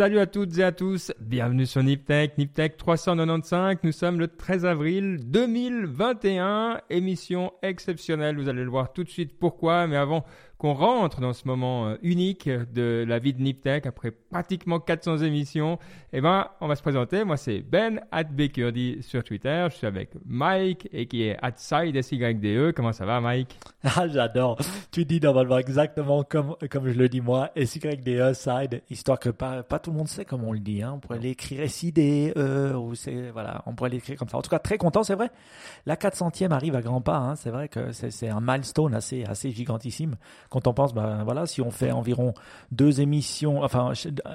Salut à toutes et à tous, bienvenue sur NipTech, NipTech 395, nous sommes le 13 avril 2021, émission exceptionnelle, vous allez le voir tout de suite. Pourquoi, mais avant qu'on rentre dans ce moment euh, unique de la vie de Niptech après pratiquement 400 émissions, eh ben, on va se présenter. Moi, c'est Ben at sur Twitter. Je suis avec Mike et qui est at SydeSYDE. Comment ça va, Mike? Ah, j'adore. Tu dis normalement exactement comme, comme je le dis moi. SYDE, side, histoire que pas, pas tout le monde sait comment on le dit. Hein. On pourrait l'écrire SIDE, ou c'est, voilà, on pourrait l'écrire comme ça. En tout cas, très content, c'est vrai. La 400e arrive à grands pas. Hein. C'est vrai que c'est un milestone assez, assez gigantissime quand on pense, ben voilà, si on fait environ deux émissions, enfin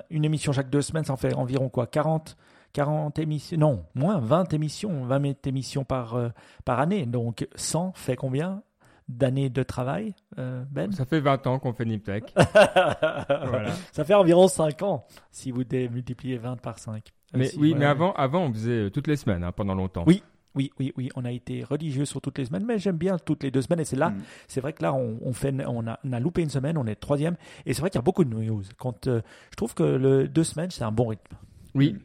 une émission chaque deux semaines, ça en fait environ quoi 40 40 émissions, non, moins 20 émissions, 20 émissions par, euh, par année. Donc 100 fait combien d'années de travail, euh, Ben? Ça fait 20 ans qu'on fait Niptech. voilà. Ça fait environ 5 ans si vous multipliez 20 par 5. Mais oui, mais avant, avant, on faisait toutes les semaines hein, pendant longtemps. Oui, oui, oui, oui, on a été religieux sur toutes les semaines, mais j'aime bien toutes les deux semaines. Et c'est là, mm. c'est vrai que là, on, fait, on a, on a, loupé une semaine, on est troisième. Et c'est vrai qu'il y a beaucoup de news. Quand, euh, je trouve que le deux semaines, c'est un bon rythme. Oui.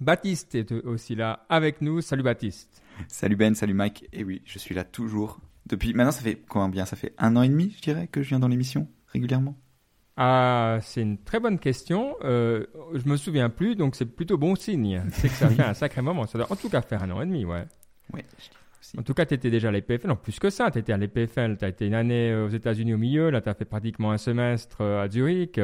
Baptiste est aussi là avec nous. Salut Baptiste. Salut Ben, salut Mike. Et oui, je suis là toujours. Depuis maintenant, ça fait combien? Ça fait un an et demi, je dirais, que je viens dans l'émission régulièrement? Ah, c'est une très bonne question. Euh, je me souviens plus, donc c'est plutôt bon signe. C'est que ça fait un sacré moment. Ça doit en tout cas faire un an et demi, ouais. Ouais. En tout cas, tu étais déjà à l'EPFL. Non, plus que ça. Tu étais à l'EPFL. Tu as été une année euh, aux États-Unis au milieu. Là, tu as fait pratiquement un semestre euh, à Zurich.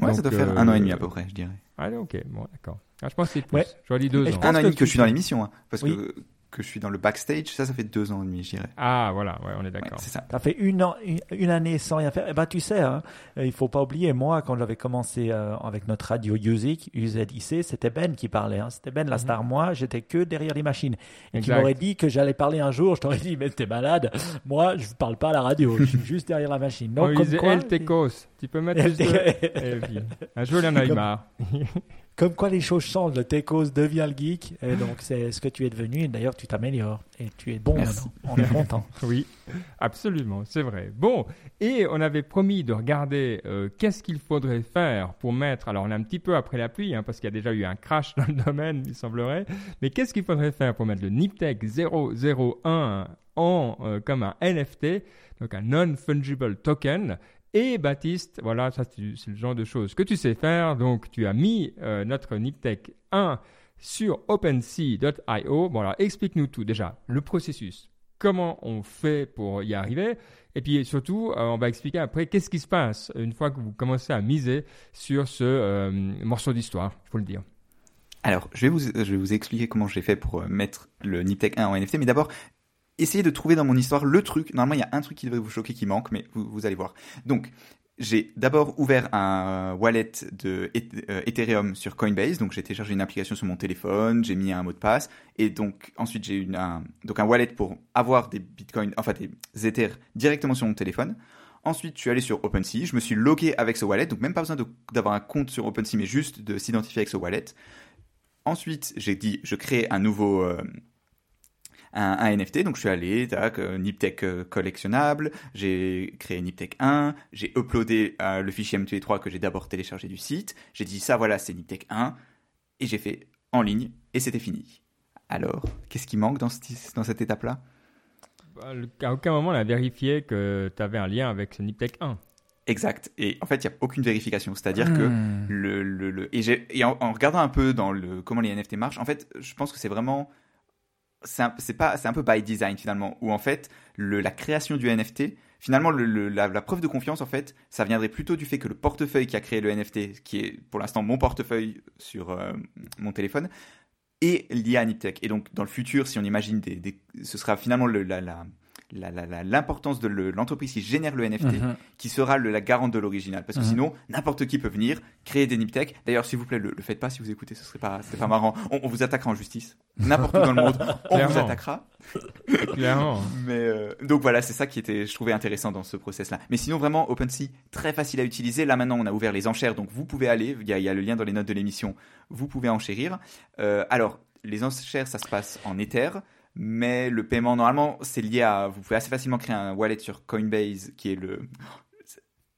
Ouais, ça doit faire un an et demi à peu près, je dirais. Allez, ok. Bon, d'accord. Ah, je pense que c'est plus. Ouais. J'aurais dit deux ans. Un an et demi que je suis dans l'émission. Hein, parce que que je suis dans le backstage, ça, ça fait deux ans et demi, je dirais. Ah, voilà, ouais, on est d'accord. c'est ça. Ça fait une, an, une, année sans rien faire. Eh ben, tu sais, hein, il faut pas oublier, moi, quand j'avais commencé euh, avec notre radio Music, UZIC, c'était Ben qui parlait. Hein. C'était Ben la mhm. star. Moi, j'étais que derrière les machines. Et tu m'aurais dit que j'allais parler un jour, je t'aurais dit, mais t'es malade. Moi, je parle pas à la radio, je suis juste derrière la machine. Donc, comme quoi, El Tu peux mettre juste Un jour, il y en a marre. comme quoi les choses changent, le Tecos devient le geek, et donc c'est ce que tu es devenu, et d'ailleurs tu t'améliores, et tu es bon maintenant, on est content. oui, absolument, c'est vrai. Bon, et on avait promis de regarder euh, qu'est-ce qu'il faudrait faire pour mettre, alors on est un petit peu après la pluie, hein, parce qu'il y a déjà eu un crash dans le domaine, il semblerait, mais qu'est-ce qu'il faudrait faire pour mettre le Niptech 001 en, euh, comme un NFT, donc un non-fungible token, et Baptiste, voilà, ça c'est le genre de choses que tu sais faire. Donc tu as mis euh, notre Niptech 1 sur OpenSea.io. Alors explique-nous tout déjà, le processus, comment on fait pour y arriver? Et puis surtout, euh, on va expliquer après qu'est-ce qui se passe une fois que vous commencez à miser sur ce euh, morceau d'histoire, il faut le dire. Alors, je vais, vous, je vais vous expliquer comment j'ai fait pour mettre le Niptech 1 en NFT, mais d'abord, essayez de trouver dans mon histoire le truc. Normalement, il y a un truc qui devrait vous choquer qui manque, mais vous, allez voir. Donc, j'ai d'abord ouvert un wallet de euh, Ethereum sur Coinbase, donc j'ai téléchargé une application sur mon téléphone, j'ai mis un mot de passe, et donc ensuite j'ai eu un, donc un wallet pour avoir des bitcoins, enfin des Ethers directement sur mon téléphone. Ensuite, je suis allé sur OpenSea, je me suis logué avec ce wallet, donc même pas besoin d'avoir un compte sur OpenSea, mais juste de s'identifier avec ce wallet. Ensuite, j'ai dit, je crée un nouveau, euh, un, NFT. Donc je suis allé, tac, euh, Niptech euh, collectionnable, j'ai créé Niptech 1, j'ai uploadé euh, le fichier MT3 que j'ai d'abord téléchargé du site, j'ai dit ça voilà c'est Niptech 1, et j'ai fait en ligne, et c'était fini. Alors, qu'est-ce qui manque dans, dans cette étape-là? Bah, À aucun moment on a vérifié que tu avais un lien avec ce Niptech 1. Exact. Et en fait, il n'y a aucune vérification. C'est-à-dire que hmm. le, le, et, en, en, regardant un peu dans le comment les NFT marchent, en fait, je pense que c'est vraiment c'est pas c'est un peu by design finalement où en fait le, la création du NFT finalement le, la, preuve de confiance en fait ça viendrait plutôt du fait que le portefeuille qui a créé le NFT qui est pour l'instant mon portefeuille sur euh, mon téléphone est lié à Niptech. Et donc dans le futur si on imagine des, ce sera finalement le, la, la l'importance de l'entreprise qui génère le NFT, mhm. qui sera le, la garante de l'original. Parce que mhm. sinon, n'importe qui peut venir créer des Niptech. D'ailleurs, s'il vous plaît, le, le faites pas si vous écoutez, ce serait pas, pas marrant. On, vous attaquera en justice. N'importe où dans le monde, on vous attaquera. Clairement. Mais euh, donc voilà, c'est ça qui était, je trouvais intéressant dans ce process-là. Mais sinon, vraiment, OpenSea, très facile à utiliser. Là maintenant, on a ouvert les enchères, donc vous pouvez aller. Il y a, il y a le lien dans les notes de l'émission. Vous pouvez enchérir. Euh, alors, les enchères, ça se passe en Ether mais le paiement normalement c'est lié à vous pouvez assez facilement créer un wallet sur Coinbase qui est le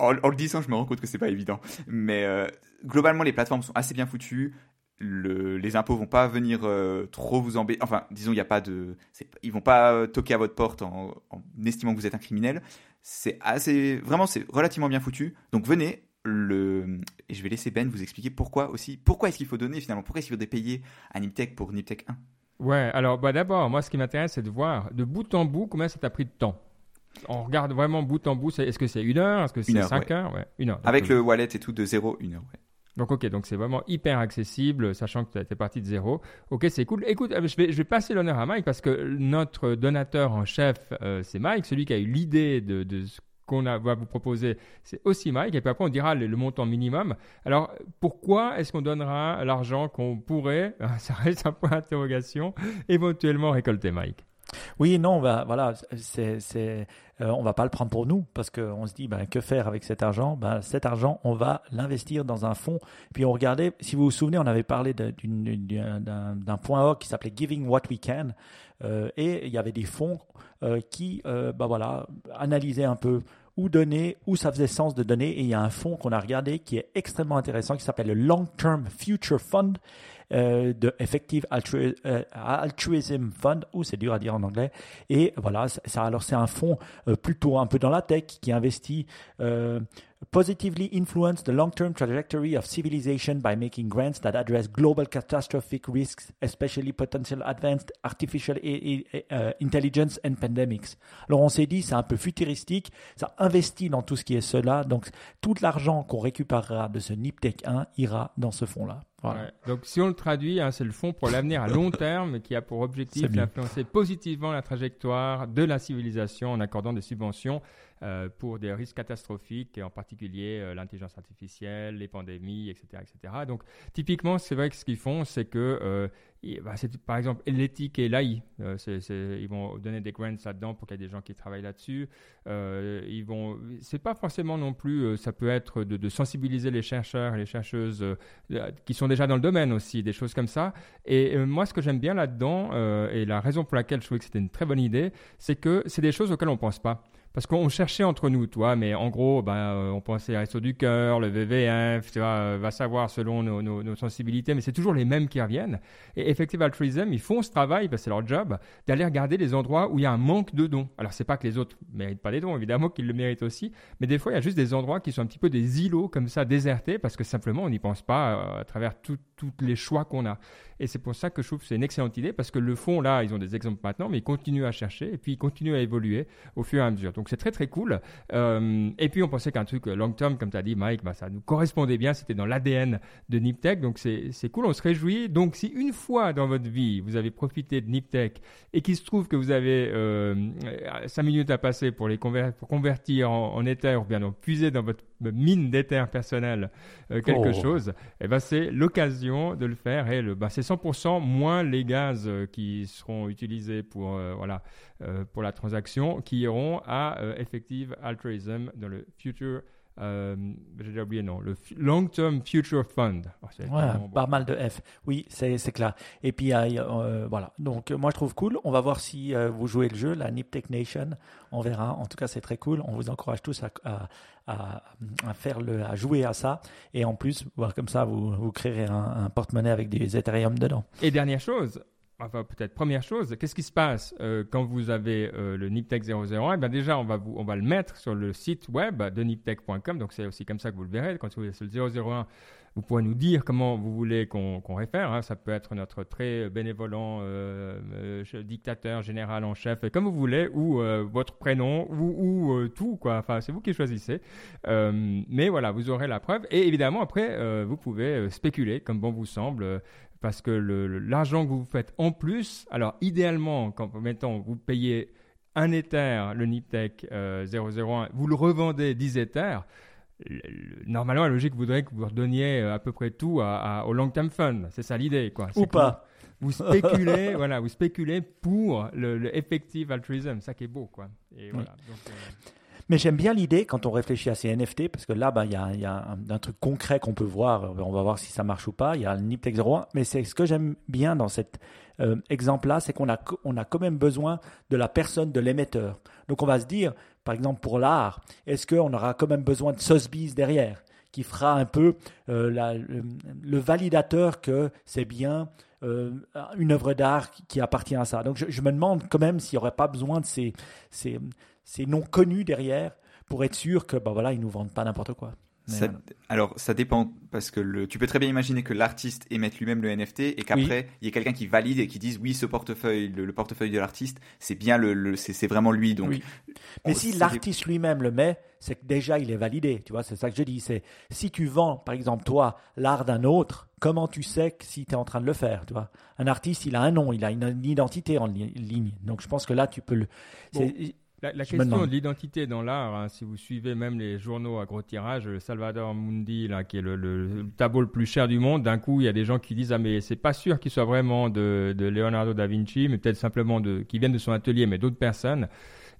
en, le disant, je me rends compte que c'est pas évident. Mais euh, globalement, les plateformes sont assez bien foutues. Le, les impôts vont pas venir euh, trop vous embêter. Enfin, disons, il y a pas de, ils vont pas euh, toquer à votre porte en, en estimant que vous êtes un criminel. C'est assez, vraiment, c'est relativement bien foutu. Donc venez. Le, et je vais laisser Ben vous expliquer pourquoi aussi. Pourquoi est-ce qu'il faut donner finalement? Pourquoi est-ce qu'il faut payer à Niptech pour Niptech 1 Ouais, alors bah, d'abord, moi ce qui m'intéresse, c'est de voir de bout en bout combien ça t'a pris de temps. On regarde vraiment bout en bout, est-ce que c'est une heure, est-ce que c'est Une cinq ouais. heures? Ouais, Une heure. Avec le wallet et tout de 0, 1 heure. Ouais. Donc ok, donc c'est vraiment hyper accessible, sachant que tu es parti de zéro. Ok, c'est cool. Écoute, euh, je vais, je vais passer l'honneur à Mike parce que notre donateur en chef, euh, c'est Mike, celui qui a eu l'idée de, de ce qu'on va vous proposer, c'est aussi Mike. Et puis après, on dira le, montant minimum. Alors, pourquoi est-ce qu'on donnera l'argent qu'on pourrait, ça reste un point d'interrogation, éventuellement récolter, Mike? Oui, non, bah, voilà, c'est, c'est, euh, on va pas le prendre pour nous parce qu'on se dit, ben, que faire avec cet argent? Ben, Cet argent, on va l'investir dans un fonds. Puis on regardait, si vous vous souvenez, on avait parlé d'un, d'un point org qui s'appelait Giving What We Can. Euh, et il y avait des fonds euh, qui bah voilà, analysaient un peu où donner, où ça faisait sens de donner. Et il y a un fonds qu'on a regardé qui est extrêmement intéressant qui s'appelle le Long Term Future Fund euh, de Effective euh, Altruism Fund, ou c'est dur à dire en anglais. Et voilà, ça- alors c'est un fonds euh, plutôt un peu dans la tech qui investit euh, positively influence the long-term trajectory of civilization by making grants that address global catastrophic risks, especially potential advanced artificial uh, intelligence and pandemics. Alors on s'est dit, c'est un peu futuristique, ça investit dans tout ce qui est cela, donc tout l'argent qu'on récupérera de ce NIPTech 1 ira dans ce fonds-là. Voilà. Ouais. Donc, si on le traduit, hein, c'est le fonds pour l'avenir à long terme qui a pour objectif d'influencer positivement la trajectoire de la civilisation en accordant des subventions pour des risques catastrophiques, et en particulier euh, l'intelligence artificielle, les pandémies, etc., etc. Donc, typiquement, c'est vrai que ce qu'ils font, c'est que, euh, bah, par exemple l'éthique et l'AI. Euh, ils vont donner des grants là-dedans pour qu'il y ait des gens qui travaillent là-dessus. Euh, ils vont. C'est pas forcément non plus. euh, ça peut être de, sensibiliser les chercheurs et les chercheuses euh, euh, qui sont déjà dans le domaine aussi, des choses comme ça. Et euh, moi, ce que j'aime bien là-dedans, euh, et la raison pour laquelle je trouvais que c'était une très bonne idée, c'est que c'est des choses auxquelles on pense pas. Parce qu'on cherchait entre nous, toi, mais en gros, ben, euh, on pensait à Resto du Cœur, le VVF, tu vois, euh, va savoir selon nos, sensibilités, mais c'est toujours les mêmes qui reviennent. Et Effective Altruism, ils font ce travail, que c'est leur job, d'aller regarder les endroits où il y a un manque de dons. Alors, c'est pas que les autres méritent pas des dons, évidemment qu'ils le méritent aussi, mais des fois, il y a juste des endroits qui sont un petit peu des îlots comme ça, désertés, parce que simplement, on n'y pense pas euh, à travers tous les choix qu'on a. Et c'est pour ça que je trouve que c'est une excellente idée, parce que le fond, là, ils ont des exemples maintenant, mais ils continuent à chercher, et puis ils continuent à évoluer au fur et à mesure. Donc c'est très très cool. Euh, et puis on pensait qu'un truc long term, comme tu as dit Mike, bah, ça nous correspondait bien, c'était dans l'ADN de Niptech, donc c'est cool, on se réjouit. Donc si une fois dans votre vie, vous avez profité de Niptech et qu'il se trouve que vous avez euh, 5 minutes à passer pour les conver- pour convertir en, en Ether, ou bien donc puiser dans votre mine d'Ether personnel euh, quelque Oh. chose, eh ben, c'est l'occasion de le faire et le, bah, c'est 100% moins les gaz euh, qui seront utilisés pour, voilà, pour la transaction qui iront à euh, Effective Altruism dans le Future, euh, j'ai déjà oublié le Long Term Future Fund. Oh, Ouais, bon. pas mal de F. Oui, c'est clair. Et puis, euh, voilà. Donc, moi, je trouve cool. On va voir si euh, vous jouez le jeu, la Niptech Nation. On verra. En tout cas, c'est très cool. On vous encourage tous à, à, à, à faire le, à jouer à ça. Et en plus, voir comme ça, vous, vous créerez un, un porte-monnaie avec des Ethereum dedans. Et dernière chose, enfin peut-être première chose, qu'est-ce qui se passe euh, quand vous avez euh, le Niptech 001 Eh bien déjà, on va, on va le mettre sur le site web de niptech.com, donc c'est aussi comme ça que vous le verrez. Quand vous êtes sur le 001, vous pourrez nous dire comment vous voulez qu'on réfère. hein. Ça peut être notre très bénévolent euh, dictateur général en chef, comme vous voulez, ou votre prénom, ou, ou, tout, quoi. Enfin, c'est vous qui choisissez. Mais voilà, vous aurez la preuve. Et évidemment, après, vous pouvez spéculer comme bon vous semble. Parce que l'argent que vous faites en plus, alors idéalement, quand mettons, vous payez un Ether, le Niptech euh, 001, vous le revendez 10 Ethers, le- le- normalement, la logique voudrait que vous redonniez euh, à peu près tout à- à- au long term fund. C'est ça l'idée, quoi. Ou pas. Vous, spéculez, voilà, vous spéculez pour le, le effective altruism, ça qui est beau, quoi. Et voilà. Donc, euh, Mais j'aime bien l'idée quand on réfléchit à ces NFT, parce que là, bah, il y a, y a un, truc concret qu'on peut voir. On va voir si ça marche ou pas. Il y a le NIPTEX 01. Mais c'est ce que j'aime bien dans cet euh, exemple-là, c'est qu'on a, on a quand même besoin de la personne, de l'émetteur. Donc on va se dire, par exemple pour l'art, est-ce qu'on aura quand même besoin de Sotheby's derrière qui fera un peu euh, le, validateur que c'est bien euh, une œuvre d'art qui appartient à ça. Donc je, me demande quand même s'il n'y aurait pas besoin de ces, ces noms connus derrière pour être sûr que ben voilà, ils nous vendent pas n'importe quoi. Ça, alors, ça dépend parce que le, tu peux très bien imaginer que l'artiste émette lui-même le NFT et qu'après il y ait quelqu'un qui valide et qui dise oui, ce portefeuille, le, portefeuille de l'artiste, c'est bien le, le c'est vraiment lui. Donc, oui. mais si l'artiste lui-même le met, c'est que déjà il est validé. Tu vois, c'est ça que je dis. C'est si tu vends, par exemple, toi, l'art d'un autre, comment tu sais que si tu es en train de le faire, tu vois? Un artiste, il a un nom, il a une, identité en ligne. Donc je pense que là, tu peux le. Bon. La, la question de l'identité dans l'art, hein, si vous suivez même les journaux à gros tirage, le Salvador Mundi, là, qui est le, le, le tableau le plus cher du monde, d'un coup, il y a des gens qui disent ah mais c'est pas sûr qu'il soit vraiment de, de Leonardo da Vinci, mais peut-être simplement de qui viennent de son atelier, mais d'autres personnes.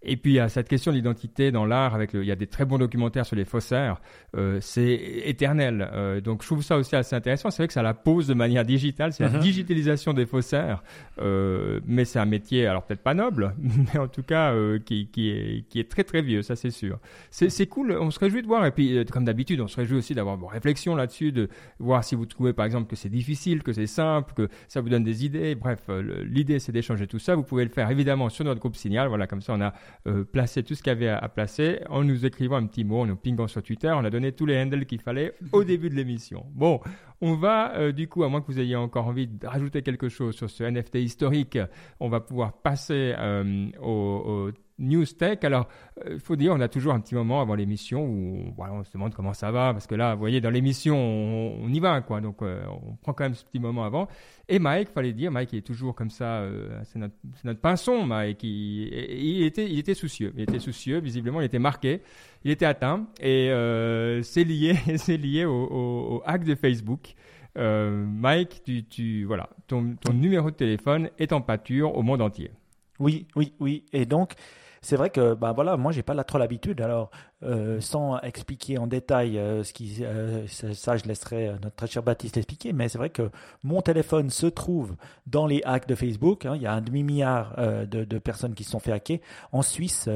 Et puis il y a cette question d'identité dans l'art, avec le, il y a des très bons documentaires sur les faussaires, euh, c'est éternel. Euh, donc je trouve ça aussi assez intéressant. C'est vrai que ça la pose de manière digitale, c'est uh -huh. la Mhm. digitalisation des faussaires, euh, mais c'est un métier, alors peut-être pas noble, mais en tout cas qui, qui, est, qui est très très vieux, ça c'est sûr. C'est cool, on se réjouit de voir, et puis comme d'habitude, on se réjouit aussi d'avoir une réflexion là-dessus, de voir si vous trouvez par exemple que c'est difficile, que c'est simple, que ça vous donne des idées. Bref, l'idée c'est d'échanger tout ça. Vous pouvez le faire évidemment sur notre groupe Signal, voilà, comme ça on a euh, placer tout ce qu'il y avait à, à, placer en nous écrivant un petit mot, en nous pingant sur Twitter. On a donné tous les handles qu'il fallait au début de l'émission. Bon, on va euh, du coup, à moins que vous ayez encore envie de rajouter quelque chose sur ce NFT historique, on va pouvoir passer euh, au, au News Tech. Alors, il euh, faut dire, on a toujours un petit moment avant l'émission où on se demande comment ça va, parce que là, vous voyez, dans l'émission, on, y va, quoi. Donc, euh, on prend quand même ce petit moment avant. Et Mike, fallait dire, Mike il est toujours comme ça, euh, c'est notre, notre pinson, Mike. Il, il, était, il était soucieux. Il était soucieux, visiblement, il était marqué, il était atteint. Et c'est lié, c'est lié au, hack de Facebook. Mike, tu, voilà, ton numéro de téléphone est en pâture au monde entier. Oui, oui, oui. Et donc, c'est vrai que bah voilà, moi j'ai pas la, trop l'habitude. Alors euh, sans expliquer en détail euh, ce qui, euh, ça je laisserai notre très cher Baptiste expliquer. Mais c'est vrai que mon téléphone se trouve dans les hacks de Facebook. Hein, il y a un demi milliard de, personnes qui se sont fait hacker. En Suisse,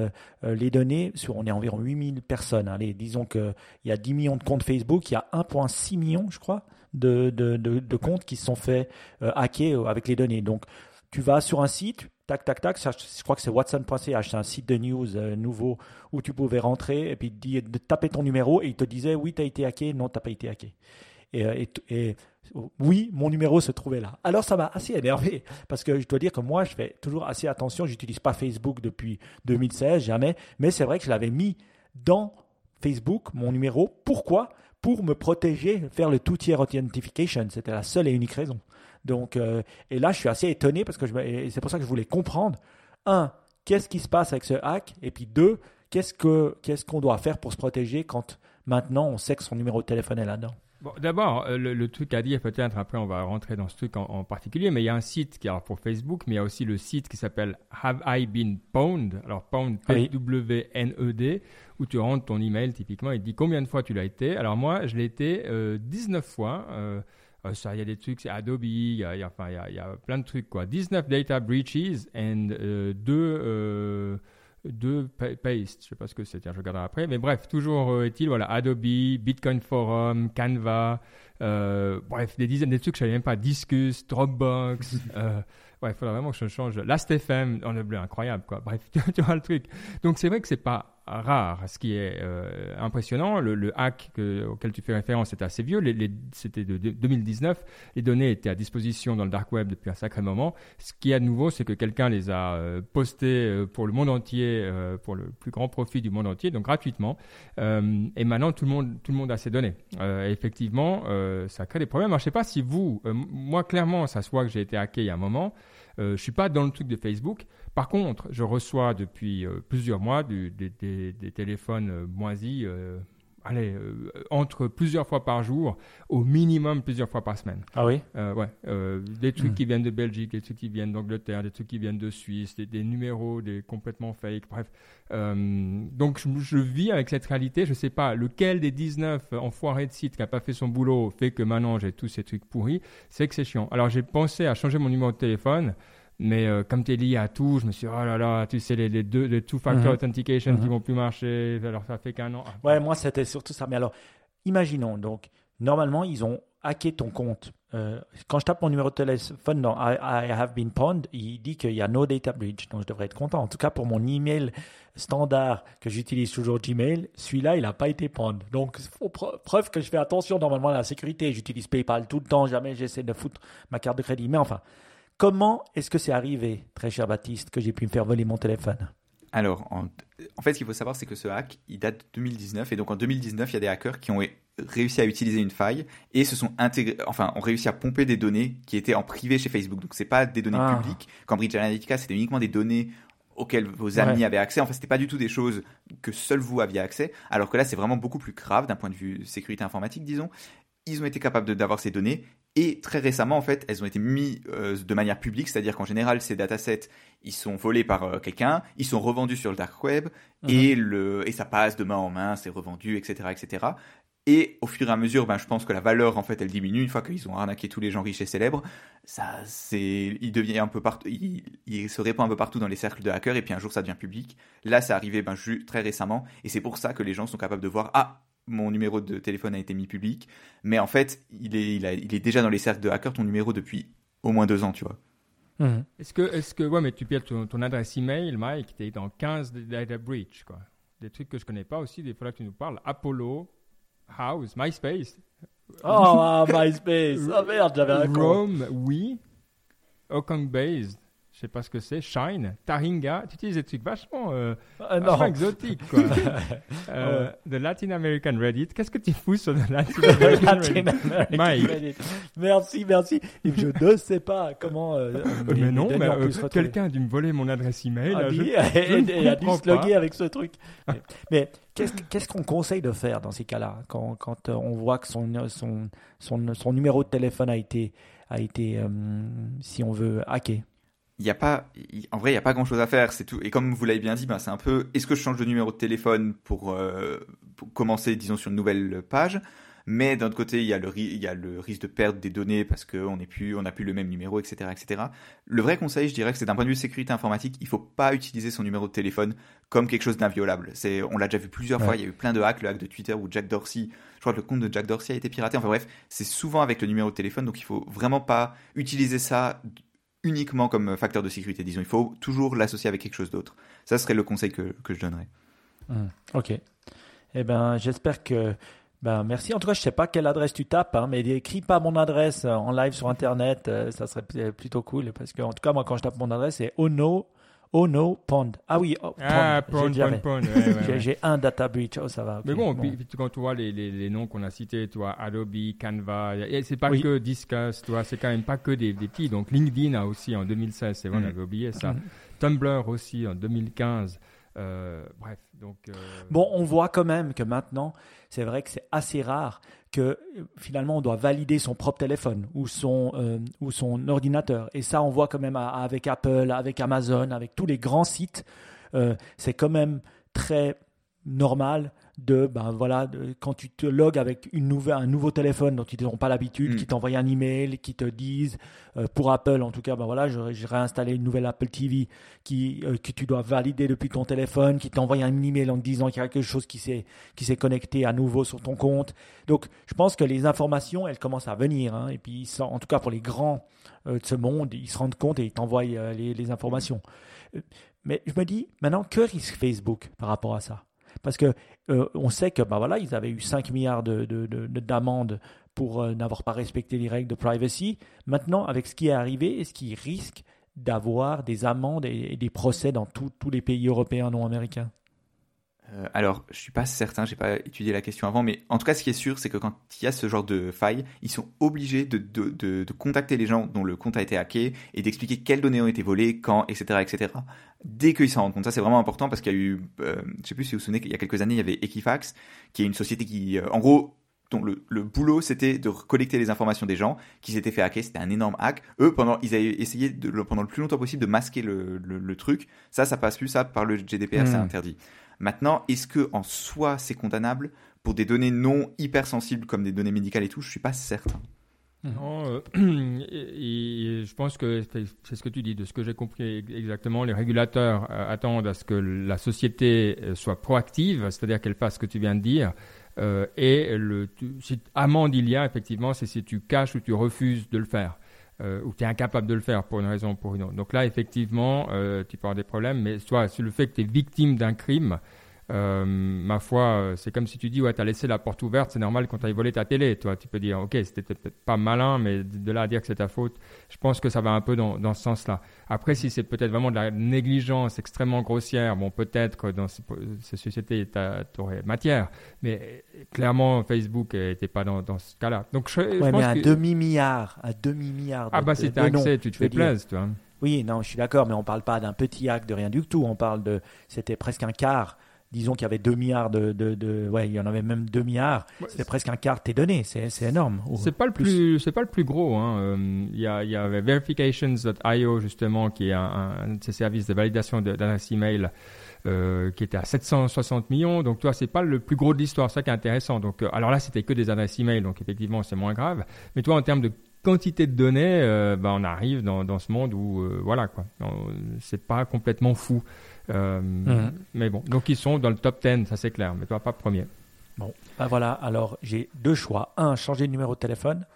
les données sur, on est environ 8000 personnes. Hein, disons que il y a 10 millions de comptes Facebook, il y a 1,6 million, je crois, de comptes qui se sont fait hacker avec les données. Donc tu vas sur un site, tac, tac, tac, je crois que c'est watson.ch, c'est un site de news euh, nouveau où tu pouvais rentrer et puis taper ton numéro et il te disait oui, tu as été hacké, non, tu pas été hacké. Et, et, et, oui, mon numéro se trouvait là. Alors ça m'a assez énervé parce que je dois dire que moi, je fais toujours assez attention. J'utilise pas Facebook depuis 2016, jamais, mais c'est vrai que je l'avais mis dans Facebook, mon numéro. Pourquoi? Pour me protéger, faire le two-tier authentification. C'était la seule et unique raison. Donc, euh, et là, je suis assez étonné parce que c'est pour ça que je voulais comprendre. Un, qu'est-ce qui se passe avec ce hack? Et puis deux, qu'est-ce qu'on doit faire pour se protéger quand maintenant on sait que son numéro de téléphone est là-dedans? Bon, D'abord, le, le, truc à dire, peut-être après on va rentrer dans ce truc en, en, particulier, mais il y a un site qui est pour Facebook, mais il y a aussi le site qui s'appelle Have I Been Pwned? Alors Pwned, P-W-N-E-D, où tu rentres ton email typiquement et dit combien de fois tu l'as été? Alors moi, je l'ai été euh, 19 fois. Euh, ça, il y a des trucs, c'est Adobe, il y a, y a, enfin, il y a, y a plein de trucs, quoi. 19 data breaches and euh, deux, euh, deux paste, je sais pas ce que c'est, je regarderai après, mais bref, toujours euh, est-il, voilà, Adobe, Bitcoin Forum, Canva, euh, bref, des dizaines de trucs, je savais même pas, Discus, Dropbox, euh, ouais, il faudrait vraiment que je change. Last.fm, on est incroyable, quoi. Bref, tu vois le truc. Donc c'est vrai que c'est pas rare. Ce qui est euh, impressionnant, le, le hack que, auquel tu fais référence est assez vieux. Les, les, C'était de, de 2019. Les données étaient à disposition dans le dark web depuis un sacré moment. Ce qui est à nouveau, c'est que quelqu'un les a euh, postées euh, pour le monde entier, euh, pour le plus grand profit du monde entier, donc gratuitement. Euh, et maintenant, tout le monde, tout le monde a ces données. effectivement, ça crée des problèmes. Alors, je sais pas si vous, moi, clairement, ça se voit que j'ai été hacké il y a un moment. Euh, je suis pas dans le truc de Facebook. Par contre, je reçois depuis euh, plusieurs mois des, téléphones euh, moisis. Allez, euh, entre plusieurs fois par jour, au minimum plusieurs fois par semaine. Ah oui? Euh, ouais, euh, des trucs Hmm. qui viennent de Belgique, des trucs qui viennent d'Angleterre, des trucs qui viennent de Suisse, des, des numéros, des complètement fake, bref. Donc je, je vis avec cette réalité, je sais pas lequel des 19 enfoirés de site qui a pas fait son boulot fait que maintenant j'ai tous ces trucs pourris, c'est que c'est chiant. Alors j'ai pensé à changer mon numéro de téléphone. Mais euh, comme tu es lié à tout, je me suis dit, oh là là, tu sais, les, les deux, les two-factor Mhm. authentication qui Mhm. vont plus marcher, alors ça fait qu'un an. Ah, Ouais, moi, c'était surtout ça. Mais alors, imaginons, donc, normalement, ils ont hacké ton compte. Euh, quand je tape mon numéro de téléphone dans I, I have been pwned, il dit qu'il y a no data breach. Donc, je devrais être content. En tout cas, pour mon email standard que j'utilise toujours Gmail, celui-là, il n'a pas été pwned. Donc, preuve que je fais attention normalement à la sécurité. J'utilise PayPal tout le temps. Jamais j'essaie de foutre ma carte de crédit. Mais enfin, comment est-ce que c'est arrivé, très cher Baptiste, que j'ai pu me faire voler mon téléphone? Alors, en, en fait, ce qu'il faut savoir, c'est que ce hack, il date de 2019. Et donc, en 2019, il y a des hackers qui ont réussi à utiliser une faille et se sont intégrés, enfin, ont réussi à pomper des données qui étaient en privé chez Facebook. Donc, c'est pas des données Ah. publiques. Cambridge Analytica, c'était uniquement des données auxquelles vos amis Ouais. avaient accès. En fait, c'était pas du tout des choses que seuls vous aviez accès. Alors que là, c'est vraiment beaucoup plus grave d'un point de vue sécurité informatique, disons. Ils ont été capables d'avoir ces données et très récemment, en fait, elles ont été mises euh, de manière publique, c'est-à-dire qu'en général, ces datasets, ils sont volés par euh, quelqu'un, ils sont revendus sur le dark web et, le, et ça passe de main en main, c'est revendu, etc., etc. Et au fur et à mesure, ben, je pense que la valeur, en fait, elle diminue une fois qu'ils ont arnaqué tous les gens riches et célèbres. Ça, c'est, il devient un peu partout, il, il se répand un peu partout dans les cercles de hackers et puis un jour ça devient public. Là, c'est arrivé, ben, très récemment et c'est pour ça que les gens sont capables de voir, ah, mon numéro de téléphone a été mis public, mais en fait, il est, il, a- il est déjà dans les cercles de hackers, ton numéro depuis au moins deux ans, tu vois. Mhm. Est-ce que, est-ce que, ouais, mais tu perds ton, ton adresse email, Mike, t'es dans 15 de data breach, quoi. Des trucs que je connais pas aussi, des fois que tu nous parles. Apollo, House, MySpace, Oh, ah, MySpace. Oh merde, j'avais un con. Rome, oui, Okong Base, je sais pas ce que c'est, Shine, Taringa, tu utilises des trucs vachement, euh, Ah, vachement exotiques, quoi. euh, The Latin American Reddit, qu'est-ce que tu fous sur The Latin American Latin Reddit? American Mike. Reddit. Merci, merci. Je ne sais pas comment. euh, Euh, mais non, mais euh, quelqu'un a dû me voler mon adresse email. a là, je- je et, a dû se loguer avec ce truc. Mais, mais qu'est-ce qu'on conseille de faire dans ces cas-là? Quand, quand euh, on voit que son, son, son, son numéro de téléphone a été, a été euh, si on veut, hacké il y a pas, en vrai, il n'y a pas grand chose à faire, c'est tout. Et comme vous l'avez bien dit, ben, c'est un peu, est-ce que je change de numéro de téléphone pour, euh, pour commencer, disons, sur une nouvelle page? Mais d'un autre côté, il y, a le, il y a le risque de perdre des données parce qu'on n'est plus, on n'a plus le même numéro, etc., etc. Le vrai conseil, je dirais que c'est d'un point de vue sécurité informatique, il faut pas utiliser son numéro de téléphone comme quelque chose d'inviolable. C'est, on l'a déjà vu plusieurs Ouais. fois. Il y a eu plein de hacks, le hack de Twitter où Jack Dorsey, je crois que le compte de Jack Dorsey a été piraté. Enfin bref, c'est souvent avec le numéro de téléphone, donc il faut vraiment pas utiliser ça uniquement comme facteur de sécurité, disons. Il faut toujours l'associer avec quelque chose d'autre. Ça serait le conseil que, que je donnerais. Hmm, Ok. Eh ben, j'espère que. Ben, merci. En tout cas, je sais pas quelle adresse tu tapes, hein, mais écris pas mon adresse euh, en live sur Internet, euh, ça serait plutôt cool. Parce que, en tout cas, moi, quand je tape mon adresse, c'est ono, ono pond. Ah oui, oh, Ah, pond, pon, j'ai ouais, ouais, un data breach. Oh, ça va. Mais bon, Puis, puis quand tu vois les, les, les noms qu'on a cités, tu vois, Adobe, Canva, c'est pas Oui. que Discuss, tu vois, c'est quand même pas que des, des petits. Donc LinkedIn a aussi en 2016, c'est vrai, on Mhm. avait oublié ça. Mhm. Tumblr aussi en 2015. Euh, bref, donc. euh, Bon, on voit quand même que maintenant, c'est vrai que c'est assez rare que euh, finalement on doit valider son propre téléphone ou son, euh, ordinateur. Et ça, on voit quand même avec Apple, avec Amazon, avec tous les grands sites, euh, c'est quand même très normal de ben voilà de- quand tu te logs avec une nouvelle, un nouveau téléphone dont ils n'ont pas l'habitude Mm. qui t'envoient un email qui te disent euh, pour Apple en tout cas ben voilà j'ai réinstallé une nouvelle Apple TV qui euh, que tu dois valider depuis ton téléphone qui t'envoie un email en te disant qu'il y a quelque chose qui s'est qui s'est connecté à nouveau sur ton compte. Donc je pense que les informations elles commencent à venir hein, et puis sont- en tout cas pour les grands euh, de ce monde ils se rendent compte et ils t'envoient les, les informations. Mais je me dis maintenant que risque Facebook par rapport à ça? Parce que euh, on sait que bah voilà, ils avaient eu 5 milliards de, de- d'amendes pour euh, n'avoir pas respecté les règles de privacy. Maintenant, avec ce qui est arrivé, est-ce qu'ils risquent d'avoir des amendes et, et des procès dans tous les pays européens non américains? Euh, alors, je suis pas certain, j'ai pas étudié la question avant, mais en tout cas, ce qui est sûr, c'est que quand il y a ce genre de faille, ils sont obligés de, de, de, de contacter les gens dont le compte a été hacké et d'expliquer quelles données ont été volées, quand, etc., etc. Dès qu'ils s'en rendent compte, ça c'est vraiment important parce qu'il y a eu, euh, je sais plus si vous vous souvenez qu'il y a quelques années, il y avait Equifax, qui est une société qui, euh, en gros, dont le, le boulot c'était de collecter les informations des gens qui s'étaient fait hacker, c'était un énorme hack. Eux, pendant, ils avaient essayé de, pendant le plus longtemps possible de masquer le, le, le truc. Ça, ça passe plus, ça par le GDPR, c'est Hmm. interdit. Maintenant, est-ce que en soi c'est condamnable pour des données non hypersensibles comme des données médicales et tout? Je suis pas certain. Non, euh, et- et je pense que c'est ce que tu dis. De ce que j'ai compris exactement, les régulateurs euh, attendent à ce que la société euh, soit proactive, c'est-à-dire qu'elle fasse ce que tu viens de dire. Euh, et le, tu- si amende il y a, effectivement, c'est si tu caches ou tu refuses de le faire. Euh, ou tu es incapable de le faire pour une raison ou pour une autre. Donc là, effectivement, euh, tu peux avoir des problèmes, mais soit sur le fait que tu es victime d'un crime, euh, ma foi, euh, c'est comme si tu dis, ouais, t'as laissé la porte ouverte, c'est normal quand t'as volé ta télé, toi. Tu peux dire, ok, c'était peut-être pas malin, mais de là à dire que c'est ta faute, je pense que ça va un peu dans, dans ce sens-là. Après, si c'est peut-être vraiment de la négligence extrêmement grossière, bon, peut-être que dans ces, ces sociétés, t'aurais matière, mais clairement, Facebook n'était pas dans, dans ce cas-là. Donc, je, je Ouais, pense mais un que- demi-milliard, un demi-milliard. Ah bah, si t'as accès, tu te fais plaisir, toi. Oui, non, je suis d'accord, mais on parle pas d'un petit hack de rien du tout. On parle de, c'était presque un quart. Disons qu'il y avait 2 milliards de, de, de- ouais, il y en avait même 2 milliards. Ouais, C'était presque un quart de tes données. C'est, c'est énorme. C'est pas le plus, c'est pas le plus gros. hein. Euh, Il y, a, il y avait verifications.io justement qui est un, de ces services de validation d'adresse email euh, qui était à 760 millions. Donc toi, c'est pas le plus gros de l'histoire, c'est ça qui est intéressant. Donc euh, alors là, c'était que des adresses email, donc effectivement, c'est moins grave. Mais toi, en termes de quantité de données, euh, bah, on arrive dans, dans ce monde où voilà quoi, c'est pas complètement fou. Euh, Mhm. Mais bon, donc ils sont dans le top 10, ça c'est clair. Mais toi, pas premier. Bon, ben voilà. Alors j'ai deux choix. Un, changer de numéro de téléphone.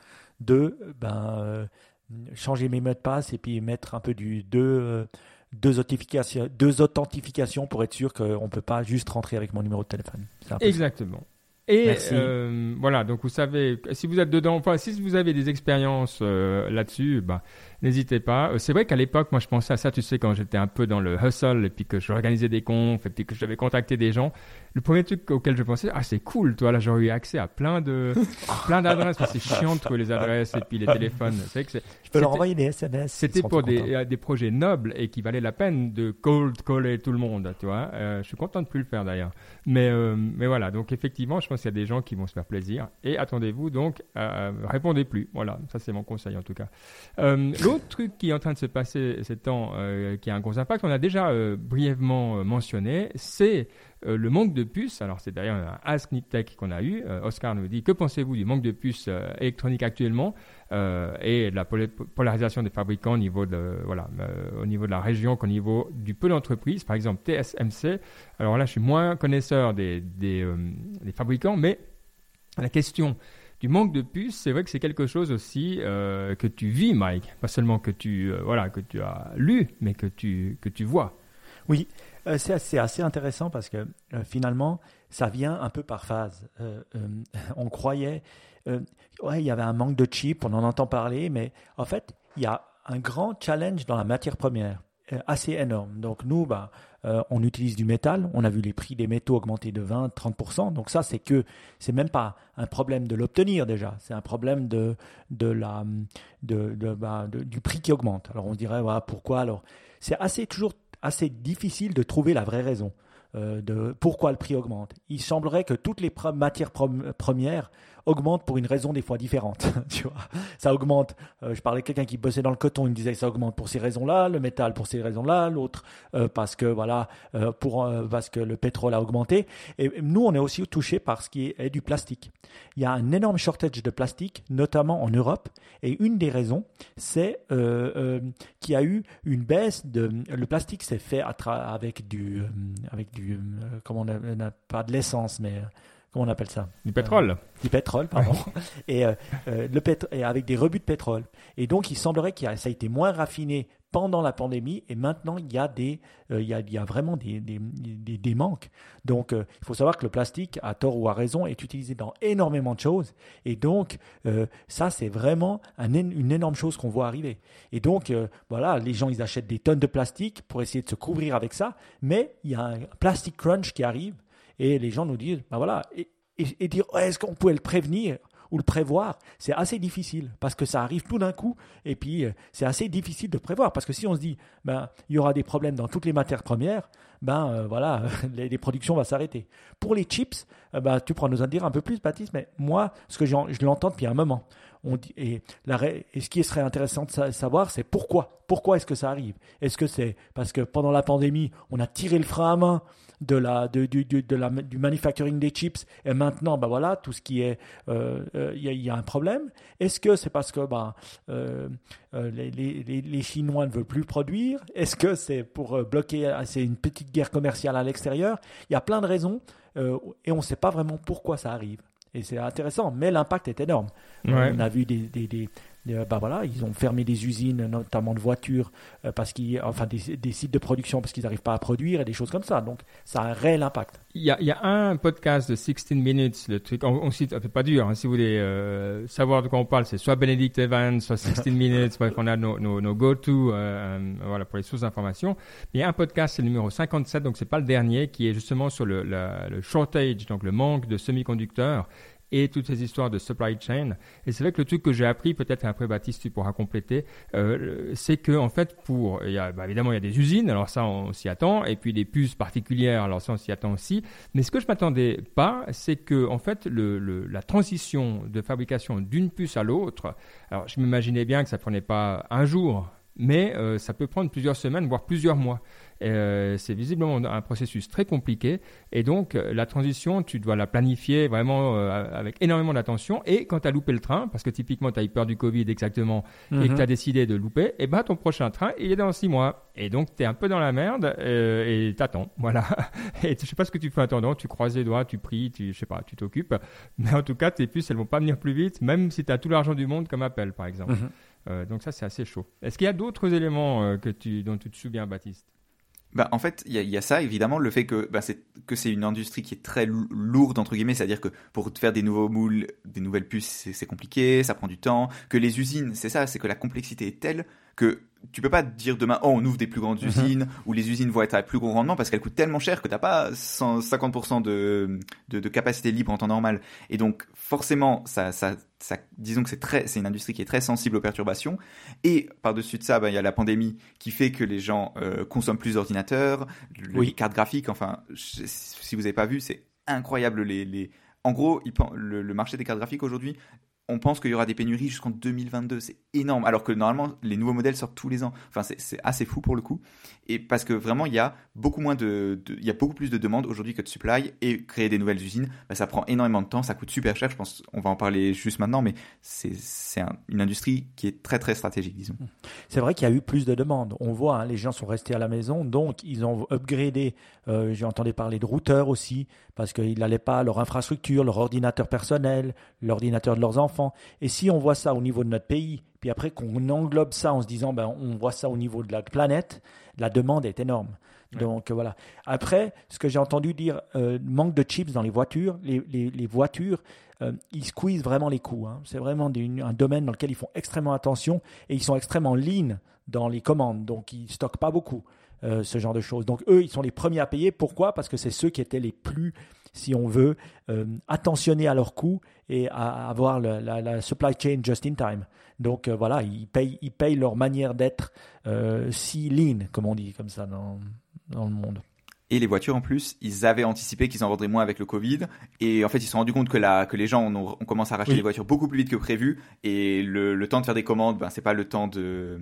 Deux, ben euh, changer mes mots de passe et puis mettre un peu du deux, euh, deux authentifications, deux authentifications pour être sûr qu'on ne peut pas juste rentrer avec mon numéro de téléphone. Ça. Et euh, voilà, donc vous savez, si vous êtes dedans, enfin, si vous avez des expériences euh, là-dessus, bah, n'hésitez pas. Euh, C'est vrai qu'à l'époque, moi, je pensais à ça, tu sais, quand j'étais un peu dans le hustle et puis que j'organisais des confs et puis que j'avais contacté des gens. Le premier truc auquel je pensais, ah, c'est cool, toi, là, j'aurais eu accès à plein de, plein d'adresses. parce que C'est chiant de trouver les adresses et puis les téléphones. C'est que Je peux leur envoyer des SMS. c'était pour des, euh, des projets nobles et qui valaient la peine de cold caller tout le monde, tu vois. Euh, je suis content de plus le faire d'ailleurs. Mais, euh, mais voilà, donc effectivement, je pense qu'il y a des gens qui vont se faire plaisir. Et attendez-vous donc, euh, répondez plus. Voilà, ça c'est mon conseil en tout cas. L'autre truc qui est en train de se passer ces temps, qui a un gros impact, on a déjà brièvement mentionné, c'est euh, le manque de puces. Alors c'est d'ailleurs un Ask Niptech qu'on a eu. Euh, Oscar nous dit, que pensez-vous du manque de puces euh, électroniques actuellement et de la pol- polarisation des fabricants au niveau de, la région qu'au niveau du peu d'entreprises, par exemple TSMC. Alors là, je suis moins connaisseur des, fabricants, mais la question du manque de puces, c'est vrai que c'est quelque chose aussi que tu vis, Mike. Pas seulement que tu, as lu, mais que tu vois. Oui, euh, c'est assez, intéressant parce que euh, finalement, ça vient un peu par phase. Euh, on croyait, ouais, il y avait un manque de chips, on en entend parler, mais en fait, il y a un grand challenge dans la matière première, assez énorme. Donc nous, bah, on utilise du métal, on a vu les prix des métaux augmenter de 20-30%, donc ça, c'est que c'est même pas un problème de l'obtenir déjà, c'est un problème de, bah, du prix qui augmente. Alors on dirait, voilà, pourquoi? Alors C'est assez toujours assez difficile de trouver la vraie raison euh, de pourquoi le prix augmente. Il semblerait que toutes les matières premières augmentent pour une raison des fois différente. tu vois, ça augmente. euh, je parlais à quelqu'un qui bossait dans le coton, il me disait que ça augmente pour ces raisons-là, le métal pour ces raisons-là, l'autre euh, parce que voilà, euh, parce que le pétrole a augmenté. Et nous, on est aussi touché par ce qui est, du plastique. Il y a un énorme shortage de plastique, notamment en Europe, et une des raisons, c'est qu'il y a eu une baisse de le plastique s'est fait avec du avec du comment on a, on a- pas de l'essence mais comment on appelle ça Du pétrole. du pétrole pardon. Et euh, euh, le pétro- et avec des rebuts de pétrole. Et donc il semblerait que ça a été moins raffiné pendant la pandémie et maintenant il y a des euh, il y a, il y a vraiment des, des, des, des manques. Donc euh, il faut savoir que le plastique à tort ou à raison est utilisé dans énormément de choses. Et donc euh, ça c'est vraiment un une énorme chose qu'on voit arriver. Et donc euh, voilà les gens ils achètent des tonnes de plastique pour essayer de se couvrir avec ça. Mais il y a un plastic crunch qui arrive Et les gens nous disent, ben voilà, et, dire, oh, est-ce qu'on pouvait le prévenir ou le prévoir, c'est assez difficile parce que ça arrive tout d'un coup et puis euh, c'est assez difficile de prévoir parce que si on se dit ben il y aura des problèmes dans toutes les matières premières, ben euh, voilà les, productions vont s'arrêter. Pour les chips, euh, ben, tu pourras nous en dire un peu plus Baptiste, mais moi ce que je l'entends depuis un moment. Et, la, et ce qui serait intéressant de sa- savoir, c'est pourquoi. Pourquoi est-ce que ça arrive? Est-ce que c'est parce que pendant la pandémie, on a tiré le frein à main? De la, de, du, du- de la, du manufacturing des chips et maintenant, ben voilà, tout ce qui est, euh, euh, il y, a- il y a un problème. Est-ce que c'est parce que ben, euh, euh, les, les, les- Chinois ne veulent plus produire? Est-ce que c'est pour euh, bloquer, c'est une petite guerre commerciale à l'extérieur? Il y a plein de raisons euh, et on ne sait pas vraiment pourquoi ça arrive. Et c'est intéressant, mais l'impact est énorme. Euh, Ouais. On a vu des, des, des- des- euh, bah voilà, ils ont fermé des usines, notamment de voitures, euh, parce qu'ils, enfin des, des sites de production parce qu'ils n'arrivent pas à produire et des choses comme ça. Donc ça a un réel impact. Il y, a, il y a un podcast de 16 minutes, le truc, on, on cite, c'est pas dur, hein, si vous voulez euh, savoir de quoi on parle, c'est soit Benedict Evans, soit 16 minutes, bref, on a nos, nos, nos go-to, euh, euh, voilà, pour les sources d'information. Il y a un podcast, c'est le numéro 57, donc c'est pas le dernier, qui est justement sur le, la- le shortage, donc le manque de semi-conducteurs et toutes ces histoires de supply chain. Et c'est vrai que le truc que j'ai appris, peut-être après Baptiste, tu pourras compléter, euh, c'est que en fait, pour, bah, évidemment, il y a des usines, alors ça, on s'y attend, et puis des puces particulières, alors ça, on s'y attend aussi. Mais ce que je m'attendais pas, c'est que en fait, la transition de fabrication d'une puce à l'autre, alors je m'imaginais bien que ça prenait pas un jour, mais euh, ça peut prendre plusieurs semaines, voire plusieurs mois. Euh, c'est visiblement un processus très compliqué et donc euh, la transition, tu dois la planifier vraiment euh, avec énormément d'attention et quand tu as loupé le train, parce que typiquement tu as eu peur du Covid exactement et que tu as décidé de louper, et ben ton prochain train il est dans six mois et donc tu es un peu dans la merde euh, et t'attends, voilà. Et je sais pas ce que tu fais en attendant, tu croises les doigts, tu pries, tu, je sais pas, tu t'occupes, mais en tout cas tes puces elles vont pas venir plus vite, même si tu as tout l'argent du monde comme Apple par exemple. Mhm. Donc ça c'est assez chaud. Est-ce qu'il y a d'autres éléments que tu, dont tu te souviens Baptiste? Bah, en fait, il y, a- ça, évidemment, le fait que bah, c'est une industrie qui est très lou- lourde, entre guillemets, c'est-à-dire que pour faire des nouveaux moules, des nouvelles puces, c'est compliqué, ça prend du temps, que les usines, c'est ça, c'est que la complexité est telle que tu peux pas dire demain, oh, on ouvre des plus grandes Mhm. usines, ou les usines vont être à plus gros rendement, parce qu'elles coûtent tellement cher que t'as pas 150% de, de, de capacité libre en temps normal. Et donc, forcément, ça, ça, ça, disons que c'est très, c'est une industrie qui est très sensible aux perturbations. Et par-dessus de ça, bah, il y a la pandémie qui fait que les gens euh, consomment plus d'ordinateurs, le- Oui. les cartes graphiques. Enfin, je- si vous avez pas vu, c'est incroyable. Les, les... En gros, le marché des cartes graphiques aujourd'hui, on pense qu'il y aura des pénuries jusqu'en 2022. C'est énorme. Alors que normalement, les nouveaux modèles sortent tous les ans. Enfin, c'est- assez fou pour le coup. Et parce que vraiment, il y a beaucoup moins de, il y a beaucoup plus de demandes aujourd'hui que de supply. Et créer des nouvelles usines, bah, ça prend énormément de temps. Ça coûte super cher. Je pense, on va en parler juste maintenant, mais c'est un- une industrie qui est très très stratégique, disons. C'est vrai qu'il y a eu plus de demandes. On voit, hein, les gens sont restés à la maison, donc ils ont upgradé. euh, J'ai entendu parler de routeurs aussi, parce qu'ils n'allaient pas leur infrastructure, leur ordinateur personnel, l'ordinateur de leurs enfants. Et si on voit ça au niveau de notre pays, puis après qu'on englobe ça en se disant, ben, on voit ça au niveau de la planète, la demande est énorme. Ouais. Donc euh, voilà. Après, ce que j'ai entendu dire, euh, manque de chips dans les voitures. Les, les- les voitures, euh, ils squeezent vraiment les coûts. hein. C'est vraiment des- un domaine dans lequel ils font extrêmement attention et ils sont extrêmement lean dans les commandes. Donc ils stockent pas beaucoup euh, ce genre de choses. Donc eux, ils sont les premiers à payer. Pourquoi? Parce que c'est ceux qui étaient les plus, si on veut, euh, attentionnés à leurs coûts et à avoir le- la, la supply chain just in time. Donc euh, voilà, ils payent, ils payent leur manière d'être si lean, comme on dit comme ça dans, dans le monde. Et les voitures, en plus, ils avaient anticipé qu'ils en vendraient moins avec le Covid. Et en fait, ils se sont rendus compte que, la, que les gens on, ont- on commence à racheter Oui. les voitures beaucoup plus vite que prévu. Et le, le temps de faire des commandes, ben, c'est pas le temps de,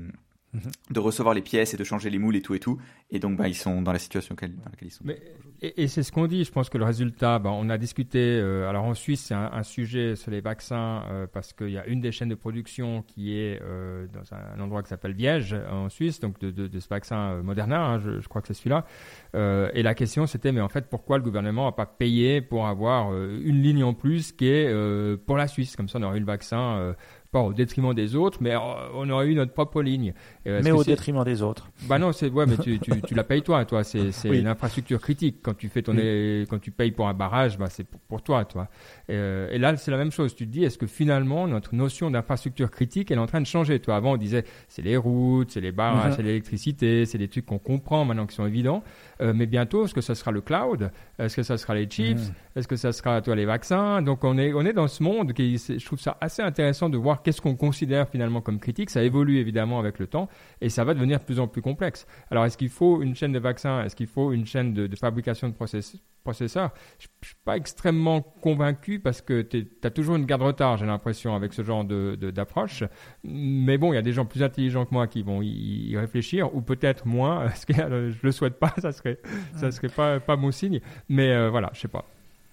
Mhm. de recevoir les pièces et de changer les moules et tout et tout. Et donc, ben, ils sont dans la situation dans laquelle ils sont. Mais, et, et c'est ce qu'on dit. Je pense que le résultat, ben, on a discuté. euh, alors en Suisse, c'est un, un sujet sur les vaccins euh, parce qu'il y a une des chaînes de production qui est euh, dans un, endroit qui s'appelle Viège en Suisse, donc de, de, de ce vaccin euh, Moderna. hein, je, je crois que c'est celui-là. Euh, et la question, c'était, mais en fait, pourquoi le gouvernement n'a pas payé pour avoir euh, une ligne en plus qui est euh, pour la Suisse? Comme ça, on aurait eu le vaccin. Pas au détriment des autres, mais euh, on aurait eu notre propre ligne. Mais au détriment des autres. bah non, c'est ouais, mais tu, tu, tu la payes toi, toi. C'est c'est Oui. une infrastructure critique Quand tu fais ton, quand tu payes pour un barrage, bah, c'est pour, toi, toi. Euh, et, là, c'est la même chose. Tu te dis, est-ce que finalement notre notion d'infrastructure critique, elle est en train de changer? Toi, avant, on disait, c'est les routes, c'est les barrages, mhm. c'est l'électricité, c'est des trucs qu'on comprend maintenant qui sont évidents. Euh, mais bientôt, est-ce que ça sera le cloud? Est-ce que ça sera les chips? Mhm. Est-ce que ça sera toi les vaccins? Donc, on est on est dans ce monde qui, je trouve ça assez intéressant de voir qu'est-ce qu'on considère finalement comme critique. Ça évolue évidemment avec le temps et ça va devenir de plus en plus complexe. Alors, est-ce qu'il faut une chaîne de vaccins? Est-ce qu'il faut une chaîne de, fabrication de processeurs Je ne suis pas extrêmement convaincu parce que tu as toujours une garde retard, j'ai l'impression, avec ce genre d'approche. De, Mais bon, il y a des gens plus intelligents que moi qui vont y, réfléchir, ou peut-être moins. je ne le souhaite pas, ça serait, ça serait pas, pas mon signe. Mais euh, voilà, je sais pas.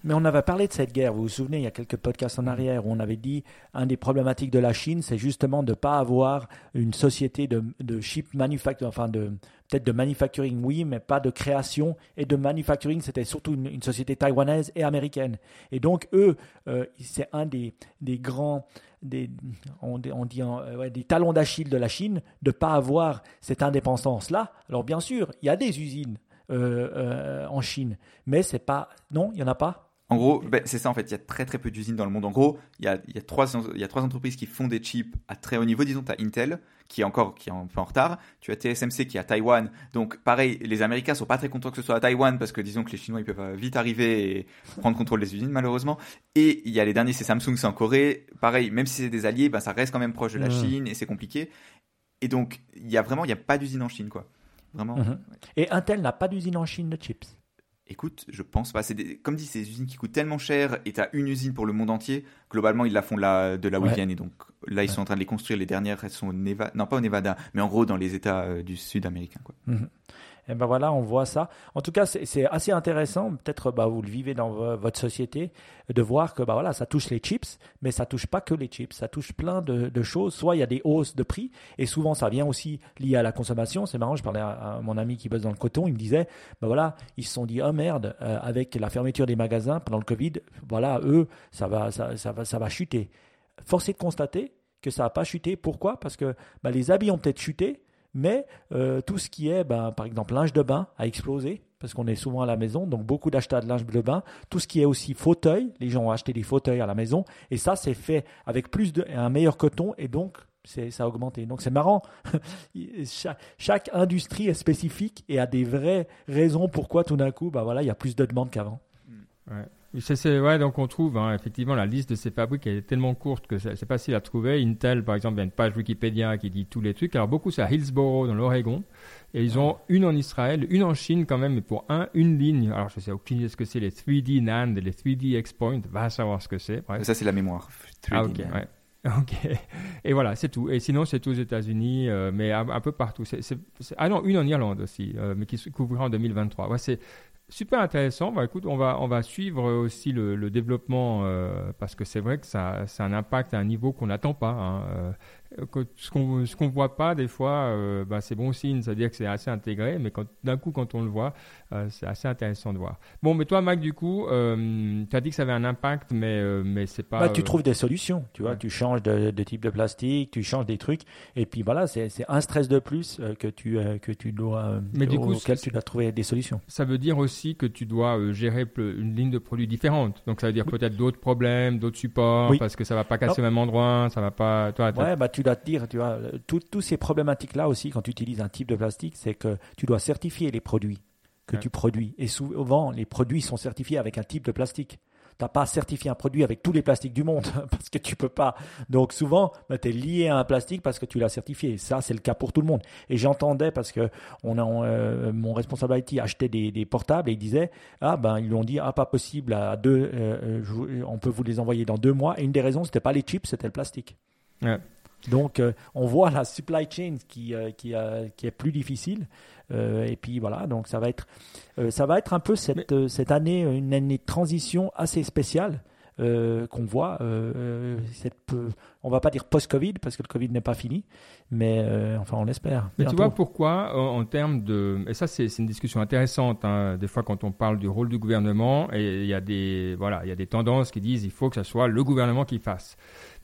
Mais on avait parlé de cette guerre, vous vous souvenez, il y a quelques podcasts en arrière, où on avait dit un des problématiques de la Chine, c'est justement de ne pas avoir une société de, de chip manufacturing, enfin de peut-être de manufacturing, oui, mais pas de création. Et de manufacturing, c'était surtout une, société taïwanaise et américaine. Et donc, eux, euh, c'est un des, des grands, des, on, dit euh, des talons d'Achille de la Chine, de ne pas avoir cette indépendance-là. Alors, bien sûr, il y a des usines. Euh, en Chine, mais c'est pas non, il y en a pas. En gros, ben, c'est ça en fait, il y a très très peu d'usines dans le monde. En gros, il y a, il y, a trois, il y a trois entreprises qui font des chips à très haut niveau. Disons, tu as Intel, qui est encore qui est un peu en retard. Tu as TSMC qui est à Taïwan. Donc pareil, les Américains sont pas très contents que ce soit à Taïwan parce que disons que les Chinois ils peuvent vite arriver et prendre contrôle des usines malheureusement. Et il y a les derniers, c'est Samsung, c'est en Corée. Pareil, même si c'est des alliés, ben, ça reste quand même proche de la Chine et c'est compliqué. Et donc il y a vraiment, il n'y a pas d'usine en Chine quoi. Vraiment. Mhm. Et Intel n'a pas d'usine en Chine de chips. Écoute, je pense pas. C'est comme dit, c'est des usines qui coûtent tellement cher et as une usine pour le monde entier. Globalement, ils la font là, de là où ils viennent et donc là, ils sont en train de les construire. Les dernières, elles sont au Nevada, non pas au Nevada, mais en gros dans les États euh, du Sud américain. Quoi. Et ben voilà, on voit ça. En tout cas, c'est assez intéressant. Peut-être bah, vous le vivez dans votre société de voir que bah voilà, ça touche les chips, mais ça touche pas que les chips. Ça touche plein de, choses. Soit il y a des hausses de prix, et souvent ça vient aussi lié à la consommation. C'est marrant. Je parlais à, mon ami qui bosse dans le coton. Il me disait, bah voilà, ils se sont dit oh merde, euh, avec la fermeture des magasins pendant le Covid, voilà, eux, ça va, ça, ça va, ça va chuter. Force est de constater que ça n'a pas chuté. Pourquoi? Parce que bah, les habits ont peut-être chuté, mais euh, tout ce qui est, ben, par exemple, linge de bain a explosé parce qu'on est souvent à la maison, donc beaucoup d'achats de linge de bain. Tout ce qui est aussi fauteuil, les gens ont acheté des fauteuils à la maison et ça c'est fait avec plus de un meilleur coton et donc ça a augmenté. Donc c'est marrant. chaque, industrie est spécifique et a des vraies raisons pourquoi tout d'un coup, bah voilà, il y a plus de demandes qu'avant. C'est, ouais, donc on trouve hein, effectivement la liste de ces fabriques est tellement courte que c'est, facile à trouver. Intel, par exemple, il y a une page Wikipédia qui dit tous les trucs. Alors beaucoup, c'est à Hillsboro, dans l'Oregon. Et ils ont une en Israël, une en Chine quand même, mais pour un, une ligne. Alors je sais aucune idée ce que c'est, les 3D NAND, les 3D X-Point, va savoir ce que c'est. Ça, c'est la mémoire. ah, ok, ouais. Ok. Et voilà, c'est tout. Et sinon, c'est aux États-Unis, euh, mais un, peu partout. ah non, une en Irlande aussi, euh, mais qui se couvrira en 2023. Ouais, c'est, Super intéressant. Bah, écoute, on va, on va suivre aussi le, développement euh, parce que c'est vrai que ça, ça a un impact à un niveau qu'on n'attend pas. Hein. Euh, ce qu'on ce qu'on voit pas des fois, euh, bah, c'est bon signe, c'est-à-dire que c'est assez intégré, mais d'un coup quand on le voit, euh, c'est assez intéressant de voir. Bon, mais toi, Mac, du coup, euh, tu as dit que ça avait un impact, mais mais c'est pas. Bah, tu trouves des solutions, tu vois, tu changes de, type de plastique, tu changes des trucs, et puis voilà, c'est un stress de plus que tu que tu dois mais du coup, auquel tu dois trouver des solutions. Ça veut dire aussi que tu dois gérer une ligne de produits différente, donc ça veut dire peut-être d'autres problèmes, d'autres supports, parce que ça va pas casser au même endroit, ça va pas. Toi, ouais, bah tu dois te dire, tu vois, toutes ces problématiques-là aussi, quand tu utilises un type de plastique, c'est que tu dois certifier les produits que tu produis. Et souvent, les produits sont certifiés avec un type de plastique. Tu n'as pas certifié un produit avec tous les plastiques du monde parce que tu peux pas. Donc souvent, bah, tu es lié à un plastique parce que tu l'as certifié. Ça, c'est le cas pour tout le monde. Et j'entendais parce que on a, euh, mon responsable IT achetait des, des, portables et il disait ah ben ils lui ont dit ah pas possible à deux, euh, euh, on peut vous les envoyer dans deux mois. Et une des raisons c'était pas les chips, c'était le plastique. Ouais. Donc, euh, on voit la supply chain qui, euh, qui, euh, qui, est plus difficile. et puis voilà, donc ça va être, ça va être un peu cette, cette année, une année de transition assez spéciale qu'on voit. Cette, on va pas dire post-Covid parce que le Covid n'est pas fini, mais euh, enfin on l'espère. Mais tu vois pourquoi, en, en termes de. Et ça, c'est une discussion intéressante, hein, des fois, quand on parle du rôle du gouvernement, et il y, a des, voilà, il y a des tendances qui disent il faut que ce soit le gouvernement qui fasse.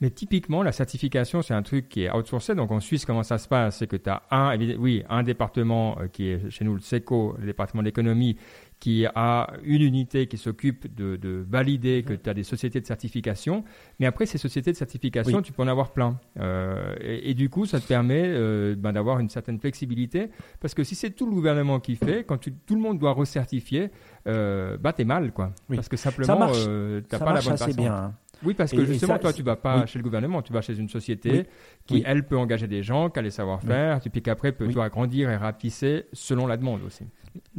Mais typiquement, la certification, c'est un truc qui est outsourcé. Donc en Suisse, comment ça se passe? C'est que tu as un, oui, un département euh, qui est chez nous le SECO, le département de l'économie, qui a une unité qui s'occupe de, de valider que tu as des sociétés de certification. Mais après, ces sociétés de certification, Oui. tu peux en avoir plein. Euh, et, et du coup, ça te permet euh, ben, d'avoir une certaine flexibilité. Parce que si c'est tout le gouvernement qui fait, quand tu- tout le monde doit recertifier, euh, bah, t'es mal, quoi. Oui. Parce que simplement, euh, t'as pas la bonne assez façon. bien. hein. Oui, parce que Et- et justement, ça, toi, tu vas pas oui. chez le gouvernement, tu vas chez une société Oui. qui, Oui. elle, peut engager des gens, qui a les savoir-faire, et puis qu'après peut Oui. toi agrandir et rapetisser selon la demande aussi.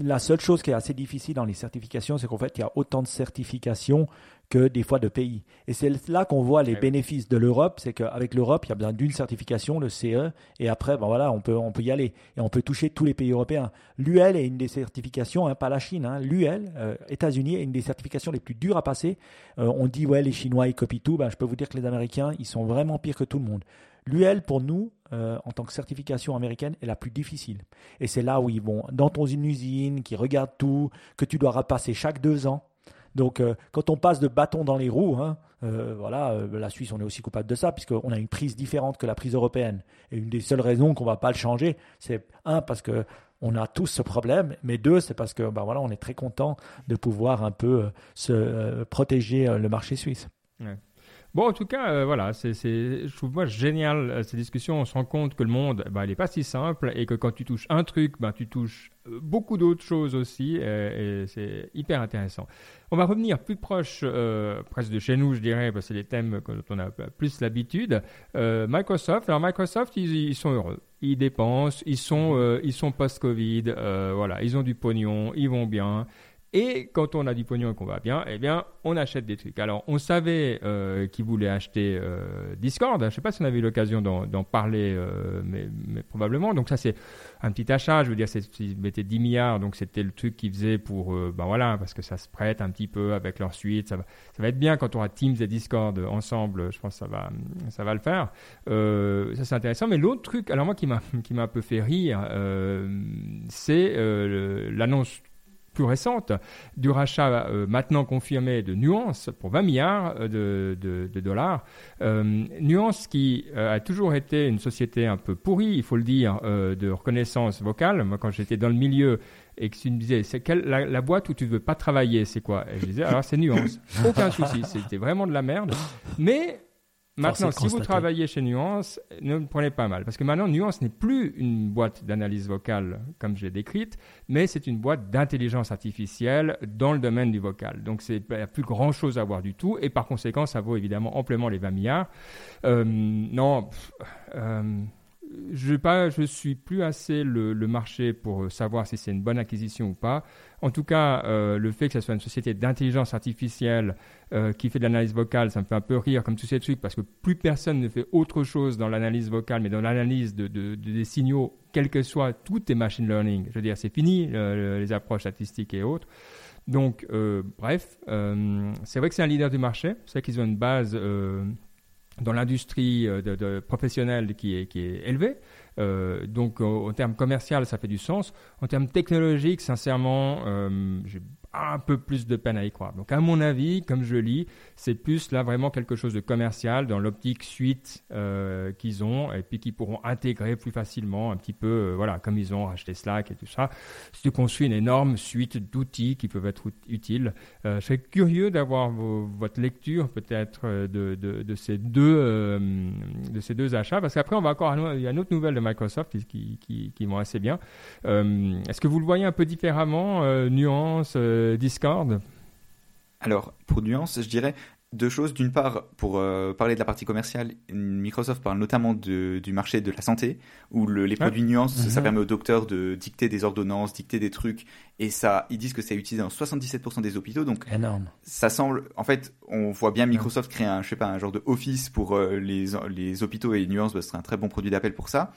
La seule chose qui est assez difficile dans les certifications, c'est qu'en fait, il y a autant de certifications que des fois de pays. Et c'est là qu'on voit les Ouais. bénéfices de l'Europe, c'est qu'avec l'Europe, il y a besoin d'une certification, le CE, et après, ben voilà, on peut, on peut y aller. Et on peut toucher tous les pays européens. L'UL est une des certifications, hein, pas la Chine, hein, l'UL, euh, États-Unis, est une des certifications les plus dures à passer. Euh, on dit, ouais, les Chinois, ils copient tout. Ben, je peux vous dire que les Américains, ils sont vraiment pires que tout le monde. L'UL, pour nous, euh, en tant que certification américaine, est la plus difficile. Et c'est là où ils vont, dans ton usine, qui regarde tout, que tu dois repasser chaque deux ans. Donc, euh, quand on passe de bâton dans les roues, hein, euh, voilà, la Suisse, on est aussi coupable de ça, puisqu'on a une prise différente que la prise européenne. Et une des seules raisons qu'on va pas le changer, c'est un, parce que on a tous ce problème, mais deux, c'est parce que, ben voilà, on est très content de pouvoir un peu se protéger le marché suisse. Bon, en tout cas, euh, voilà, c'est, je trouve moi génial euh, ces discussions. On se rend compte que le monde, bah, il n'est pas si simple et que quand tu touches un truc, bah, tu touches euh, beaucoup d'autres choses aussi euh, et c'est hyper intéressant. On va revenir plus proche, presque de chez nous, je dirais, parce que c'est des thèmes dont on a plus l'habitude. Microsoft, alors Microsoft, ils, ils sont heureux. Ils dépensent, ils sont, euh, ils sont post-Covid, voilà, ils ont du pognon, ils vont bien. Et quand on a du pognon et qu'on va bien, eh bien, on achète des trucs. Alors, on savait euh, qu'ils voulaient acheter euh, Discord. Je ne sais pas si on avait eu l'occasion d'en, parler, euh, mais, mais probablement. Donc ça, c'est un petit achat. Je veux dire, ils mettaient 10 milliards, donc c'était le truc qu'ils faisaient pour, euh, ben voilà, parce que ça se prête un petit peu avec leur suite. Ça va, ça va être bien quand on aura Teams et Discord ensemble. Je pense que ça va, ça va le faire. Euh, ça, c'est intéressant. Mais l'autre truc, alors moi, qui m'a, un peu fait rire, euh, c'est l'annonce plus récente du rachat euh, maintenant confirmé de Nuance pour 20 milliards euh, de, de- de dollars. Euh, Nuance qui a toujours été une société un peu pourrie, il faut le dire, de reconnaissance vocale. Moi, quand j'étais dans le milieu et que tu me disais, c'est quelle la, la boîte où tu veux pas travailler, c'est quoi? Et je disais, alors c'est Nuance. Aucun souci, c'était vraiment de la merde. Mais Maintenant, si vous travaillez chez Nuance, ne le prenez pas mal. Parce que maintenant, Nuance n'est plus une boîte d'analyse vocale comme je l'ai décrite, mais c'est une boîte d'intelligence artificielle dans le domaine du vocal. Donc, c'est- il n'y a plus grand chose à voir du tout. Et par conséquent, ça vaut évidemment amplement les 20 milliards. Euh, non, pff, euh, je ne suis plus assez le, le marché pour savoir si c'est une bonne acquisition ou pas. En tout cas, euh, le fait que ce soit une société d'intelligence artificielle euh, qui fait de l'analyse vocale, ça me fait un peu rire comme tous ces trucs parce que plus personne ne fait autre chose dans l'analyse vocale, mais dans l'analyse de, de- de- des signaux, quel que soit, tout est machine learning. Je veux dire, c'est fini euh, le- les approches statistiques et autres. Donc, euh, bref, euh, c'est vrai que c'est un leader du marché. C'est vrai qu'ils ont une base euh, dans l'industrie euh, de, de professionnelle qui est, qui est élevée. Euh, donc, au, au terme commercial, ça fait du sens. En termes technologiques, sincèrement, euh, j'ai un peu plus de peine à y croire. Donc, à mon avis, comme je lis, c'est plus là vraiment quelque chose de commercial dans l'optique suite euh, qu'ils ont et puis qu'ils pourront intégrer plus facilement un petit peu, euh, voilà, comme ils ont racheté Slack et tout ça. Si tu une énorme suite d'outils qui peuvent être ut- utiles, euh, je serais curieux d'avoir votre lecture peut-être euh, de, de, ces deux de ces deux achats parce qu'après on va encore il y a une autre nouvelle de Microsoft qui, qui, qui, vont assez bien. Est-ce que vous le voyez un peu différemment, nuance, Discord. Alors, pour nuance, je dirais deux choses. D'une part, pour euh, parler de la partie commerciale, Microsoft parle notamment de- du marché de la santé, où le- les Ah. produits nuance, ça Mhm. permet aux docteurs de dicter des ordonnances, dicter des trucs, et ça, ils disent que c'est utilisé dans 77% des hôpitaux, donc Énorme. ça semble, en fait, on voit bien Microsoft créer un, je sais pas, un genre de office pour euh, les, les hôpitaux et Nuance, bah, ce serait un très bon produit d'appel pour ça.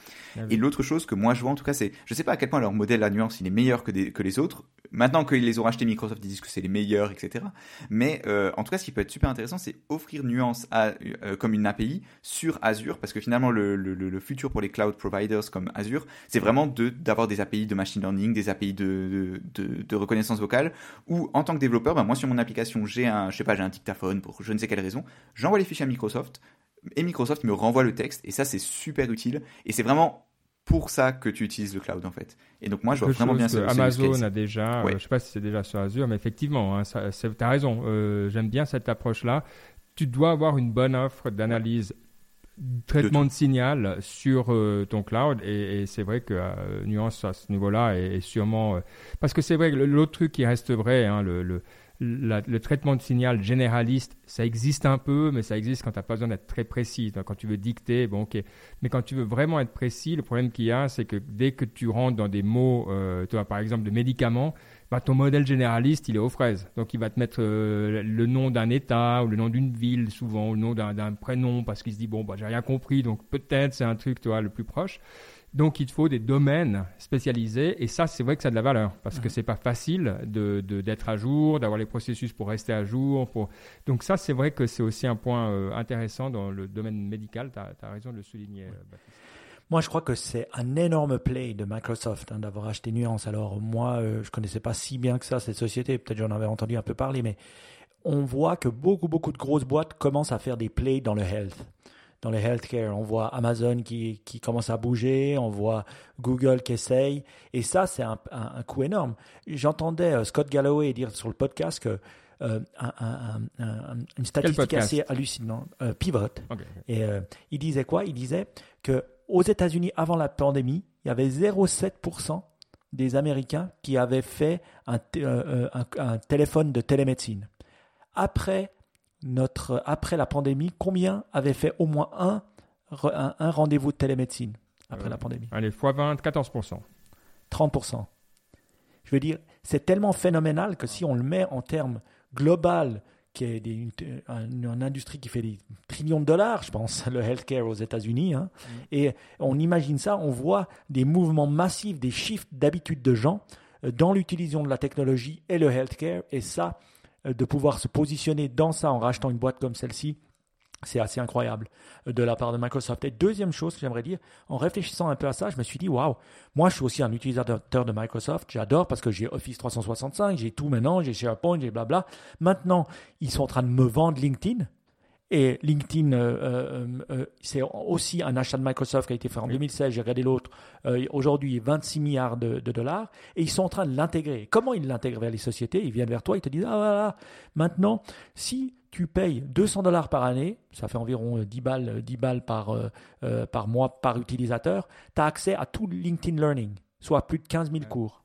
Et l'autre chose que moi je vois en tout cas, c'est, je sais pas à quel point leur modèle à Nuance il est meilleur que, des- que les autres. Maintenant qu'ils les ont rachetés, Microsoft ils disent que c'est les meilleurs, etc. Mais euh, en tout cas, ce qui peut être super intéressant c'est offrir Nuance à, euh, comme une API sur Azure, parce que finalement, le, le, futur pour les cloud providers comme Azure, c'est vraiment d'avoir des API de machine learning, des API de, de, de, reconnaissance vocale, où en tant que développeur, bah, moi sur mon application, j'ai un, je sais pas, j'ai un dictaphone pour je ne sais quelle raison, j'envoie les fichiers à Microsoft, et Microsoft me renvoie le texte, et ça c'est super utile, et c'est vraiment pour ça que tu utilises le cloud en fait. Et donc moi je vois vraiment bien ce Amazon a déjà, euh, je sais pas si c'est déjà sur Azure, mais effectivement, hein, tu as raison. Euh, j'aime bien cette approche-là. Tu dois avoir une bonne offre d'analyse, traitement de, signal sur euh, ton cloud, et, c'est vrai que nuance à ce niveau-là est, sûrement parce que c'est vrai que l'autre truc qui reste vrai, hein, le le traitement de signal généraliste, ça existe un peu, mais ça existe quand tu n'as pas besoin d'être très précis. quand tu veux dicter, bon ok. Mais quand tu veux vraiment être précis, le problème qu'il y a, c'est que dès que tu rentres dans des mots, euh, toi, par exemple de médicaments, bah, ton modèle généraliste, il est aux fraises. Donc il va te mettre euh, le nom d'un État ou le nom d'une ville, souvent, ou le nom d'un prénom, parce qu'il se dit, bon, bah, j'ai rien compris, donc peut-être c'est un truc, toi, le plus proche. Donc il te faut des domaines spécialisés et ça c'est vrai que ça a de la valeur parce que c'est pas facile de, d'être à jour, d'avoir les processus pour rester à jour. Pour... Donc ça c'est vrai que c'est aussi un point euh, intéressant dans le domaine médical, tu as, raison de le souligner. Euh, moi, je crois que c'est un énorme play de Microsoft hein, d'avoir acheté Nuance. Alors moi, je euh, je connaissais pas si bien que ça cette société. Peut-être j'en avais entendu un peu parler, mais on voit que beaucoup, beaucoup de grosses boîtes commencent à faire des plays dans le health dans les healthcare. On voit Amazon qui, qui, commence à bouger, on voit Google qui essaye. Et ça, c'est un, un, coût énorme. J'entendais euh, Scott Galloway dire sur le podcast que euh, un, une statistique assez hallucinante, euh, Pivot. Et il disait quoi? Il disait que aux États-Unis, avant la pandémie, il y avait 0,7% des Américains qui avaient fait un, un téléphone de télémédecine. Après notre, après la pandémie, combien avaient fait au moins un, un, rendez-vous de télémédecine après la euh, pandémie? Allez, x 20, 14%. 30%. Je veux dire, c'est tellement phénoménal que si on le met en termes global, qui est une, industrie qui fait des trillions de dollars, je pense, le healthcare aux États-Unis, hein, mm. et on imagine ça, on voit des mouvements massifs, des shifts d'habitude de gens euh, dans l'utilisation de la technologie et le healthcare, et ça, de pouvoir se positionner dans ça en rachetant une boîte comme celle-ci, c'est assez incroyable euh, de la part de Microsoft. Et deuxième chose que j'aimerais dire, en réfléchissant un peu à ça, je me suis dit, waouh, moi je suis aussi un utilisateur de Microsoft, j'adore parce que j'ai Office 365, j'ai tout maintenant, j'ai SharePoint, j'ai blabla. Maintenant, ils sont en train de me vendre LinkedIn. Et LinkedIn, euh, c'est aussi un achat de Microsoft qui a été fait en 2016. J'ai regardé l'autre. Aujourd'hui, 26 milliards de, de, dollars. Et ils sont en train de l'intégrer. Comment ils l'intègrent vers les sociétés? Ils viennent vers toi, ils te disent Ah voilà, maintenant, si tu payes 200 dollars par année, ça fait environ 10 balles, 10 balles par, par mois par utilisateur, tu as accès à tout LinkedIn Learning, soit plus de 15 000 cours.